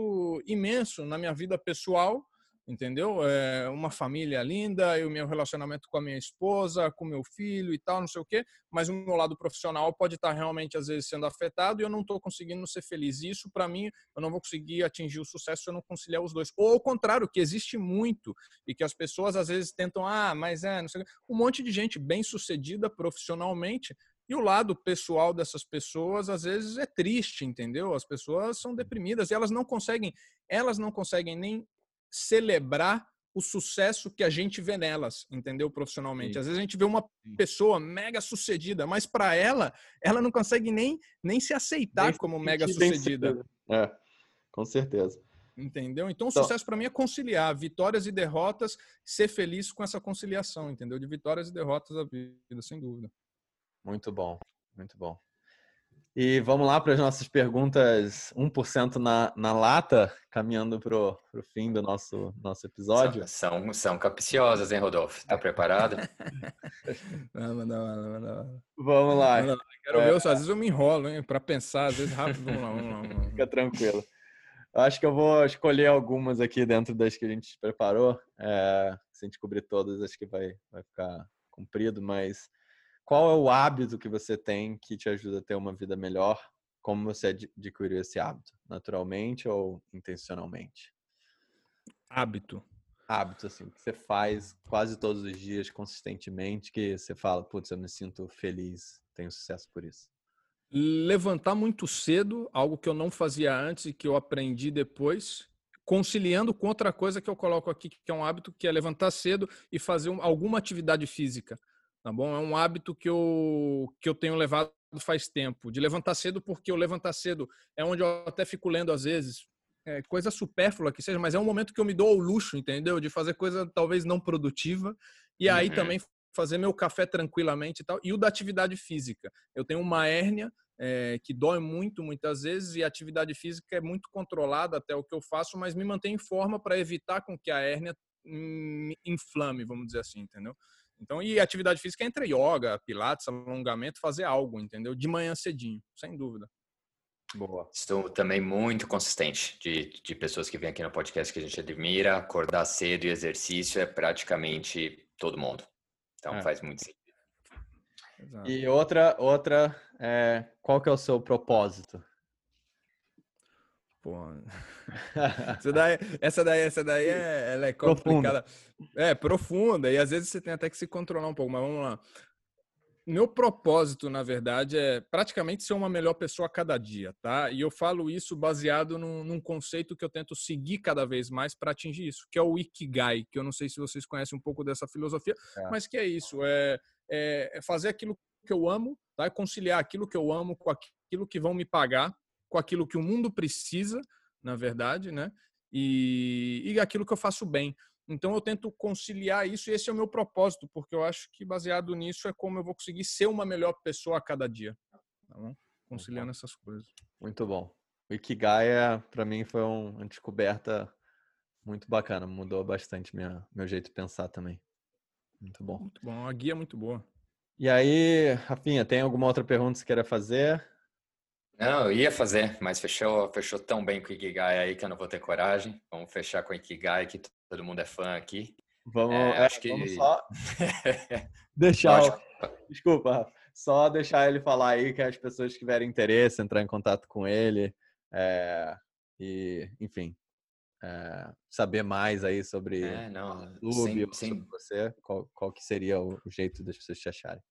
imenso na minha vida pessoal, entendeu? É uma família linda, e o meu relacionamento com a minha esposa, com meu filho e tal, não sei o quê, mas o meu lado profissional pode estar realmente às vezes sendo afetado e eu não estou conseguindo ser feliz. Isso para mim, eu não vou conseguir atingir o sucesso se eu não conciliar os dois. Ou ao contrário, que existe muito e que as pessoas às vezes tentam, ah, mas é, não sei, um monte de gente bem-sucedida profissionalmente e o lado pessoal dessas pessoas às vezes é triste, entendeu? As pessoas são deprimidas e elas não conseguem, elas não conseguem nem celebrar o sucesso que a gente vê nelas, entendeu? Profissionalmente. Sim. Às vezes a gente vê uma pessoa mega sucedida, mas para ela, ela não consegue nem, nem se aceitar nem como mega sucedida. É, com certeza. Entendeu? Então, o então, sucesso para mim é conciliar vitórias e derrotas, ser feliz com essa conciliação, entendeu? De vitórias e derrotas da vida, sem dúvida. Muito bom, muito bom. E vamos lá para as nossas perguntas 1% na, na lata, caminhando para o fim do nosso, nosso episódio. São, são, são capciosas, hein, Rodolfo? Está preparado? não, não, não, não, Vamos lá. Não, quero é... ver, às vezes eu me enrolo, hein, para pensar, às vezes rápido. Vamos lá, vamos lá, vamos lá. Fica tranquilo. Acho que eu vou escolher algumas aqui dentro das que a gente preparou. É, se a gente cobrir todas, acho que vai, vai ficar comprido, mas qual é o hábito que você tem que te ajuda a ter uma vida melhor? Como você adquiriu esse hábito? Naturalmente ou intencionalmente? Hábito. Hábito, assim, que você faz quase todos os dias, consistentemente, que você fala, putz, eu me sinto feliz, tenho sucesso por isso. Levantar muito cedo, algo que eu não fazia antes e que eu aprendi depois, conciliando com outra coisa que eu coloco aqui, que é um hábito, que é levantar cedo e fazer alguma atividade física tá bom? É um hábito que eu, que eu tenho levado faz tempo, de levantar cedo, porque o levantar cedo é onde eu até fico lendo às vezes, é, coisa supérflua que seja, mas é um momento que eu me dou ao luxo, entendeu? De fazer coisa talvez não produtiva, e aí uhum. também fazer meu café tranquilamente e tal, e o da atividade física. Eu tenho uma hérnia é, que dói muito muitas vezes e a atividade física é muito controlada até o que eu faço, mas me mantém em forma para evitar com que a hérnia hum, inflame, vamos dizer assim, entendeu? Então, e atividade física é entre yoga, pilates, alongamento, fazer algo, entendeu? De manhã cedinho, sem dúvida. Boa. Estou também muito consistente de, de pessoas que vêm aqui no podcast que a gente admira. Acordar cedo e exercício é praticamente todo mundo. Então é. faz muito sentido. E outra, outra é, qual que é o seu propósito? Pô. essa daí, essa daí, essa daí é, ela é complicada. Profunda. É, profunda. E às vezes você tem até que se controlar um pouco, mas vamos lá. Meu propósito, na verdade, é praticamente ser uma melhor pessoa a cada dia, tá? E eu falo isso baseado num, num conceito que eu tento seguir cada vez mais para atingir isso, que é o Ikigai, que eu não sei se vocês conhecem um pouco dessa filosofia, é. mas que é isso, é, é, é fazer aquilo que eu amo, tá? conciliar aquilo que eu amo com aquilo que vão me pagar, com aquilo que o mundo precisa, na verdade, né? E, e aquilo que eu faço bem. Então eu tento conciliar isso e esse é o meu propósito, porque eu acho que baseado nisso é como eu vou conseguir ser uma melhor pessoa a cada dia. Tá bom? Conciliando essas coisas. Muito bom. O Ikigai, é, para mim, foi uma descoberta muito bacana. Mudou bastante minha, meu jeito de pensar também. Muito bom. Muito bom. A guia é muito boa. E aí, Rafinha, tem alguma outra pergunta que você queira fazer? Não, eu ia fazer, mas fechou, fechou tão bem com o Ikigai aí que eu não vou ter coragem. Vamos fechar com o Ikigai, que todo mundo é fã aqui. Vamos, é, é acho que... vamos só deixar. O... Desculpa, só deixar ele falar aí que as pessoas que tiverem interesse, entrar em contato com ele. É... E, enfim, é... saber mais aí sobre é, não, o clube, sobre você, qual, qual que seria o jeito das pessoas te acharem.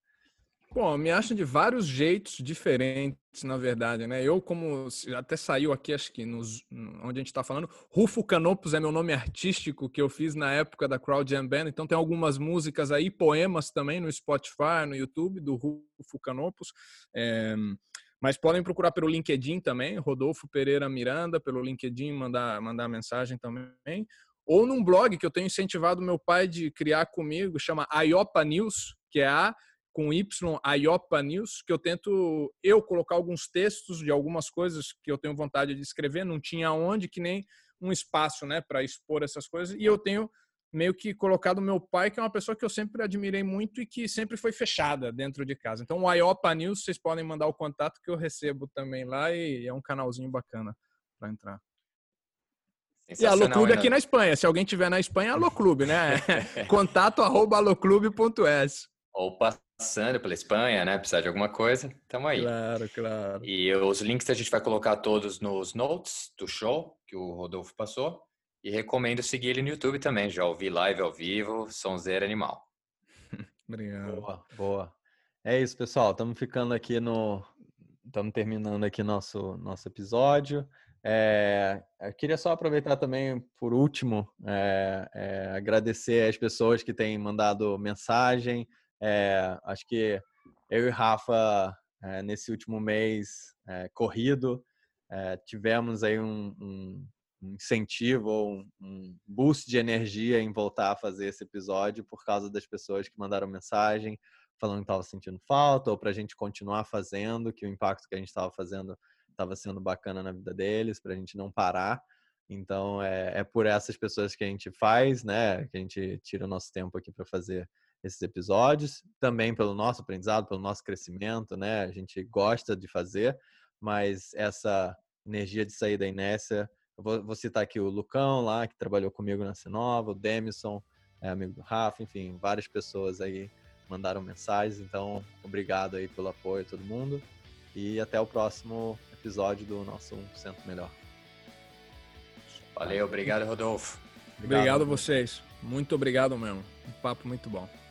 Bom, me acham de vários jeitos diferentes, na verdade, né? Eu, como até saiu aqui, acho que nos, onde a gente está falando, Rufo Canopus é meu nome artístico que eu fiz na época da Crowd Jam Band. Então tem algumas músicas aí, poemas também no Spotify, no YouTube do Rufo Canopus. É, mas podem procurar pelo LinkedIn também, Rodolfo Pereira Miranda, pelo LinkedIn mandar mandar mensagem também. Ou num blog que eu tenho incentivado meu pai de criar comigo, chama Iopa News, que é a com Y, a Iopa News, que eu tento eu colocar alguns textos de algumas coisas que eu tenho vontade de escrever, não tinha onde, que nem um espaço, né, para expor essas coisas, e eu tenho meio que colocado meu pai, que é uma pessoa que eu sempre admirei muito e que sempre foi fechada dentro de casa. Então, o Iopa News, vocês podem mandar o contato que eu recebo também lá e é um canalzinho bacana para entrar. E Alô Clube aqui na Espanha. Se alguém tiver na Espanha, Alô Clube, né? Contato arroba aloclube.es. Ou passando pela Espanha, né? Precisar de alguma coisa, tamo aí. Claro, claro. E os links a gente vai colocar todos nos notes do show que o Rodolfo passou. E recomendo seguir ele no YouTube também. Já ouvi live ao vivo, Sonzeira Animal. Obrigado. Boa, boa. É isso, pessoal. Estamos ficando aqui no. Estamos terminando aqui nosso, nosso episódio. É, eu queria só aproveitar também, por último, é, é, agradecer as pessoas que têm mandado mensagem, é, acho que eu e Rafa, é, nesse último mês é, corrido, é, tivemos aí um, um, incentivo ou um, um, boost de energia em voltar a fazer esse episódio por causa das pessoas que mandaram mensagem falando que estava sentindo falta ou para a gente continuar fazendo, que o impacto que a gente estava fazendo estava sendo bacana na vida deles, para a gente não parar. Então, é, é por essas pessoas que a gente faz, né? Que a gente tira o nosso tempo aqui para fazer esses episódios, também pelo nosso aprendizado, pelo nosso crescimento, né? A gente gosta de fazer, mas essa energia de sair da inércia, eu vou, vou citar aqui o Lucão lá, que trabalhou comigo na Cenova, o Demison, é amigo do Rafa, enfim, várias pessoas aí mandaram mensagens, então obrigado aí pelo apoio a todo mundo e até o próximo episódio do nosso 1% Melhor. Valeu, obrigado Rodolfo. Obrigado, obrigado a vocês, muito obrigado mesmo, um papo muito bom.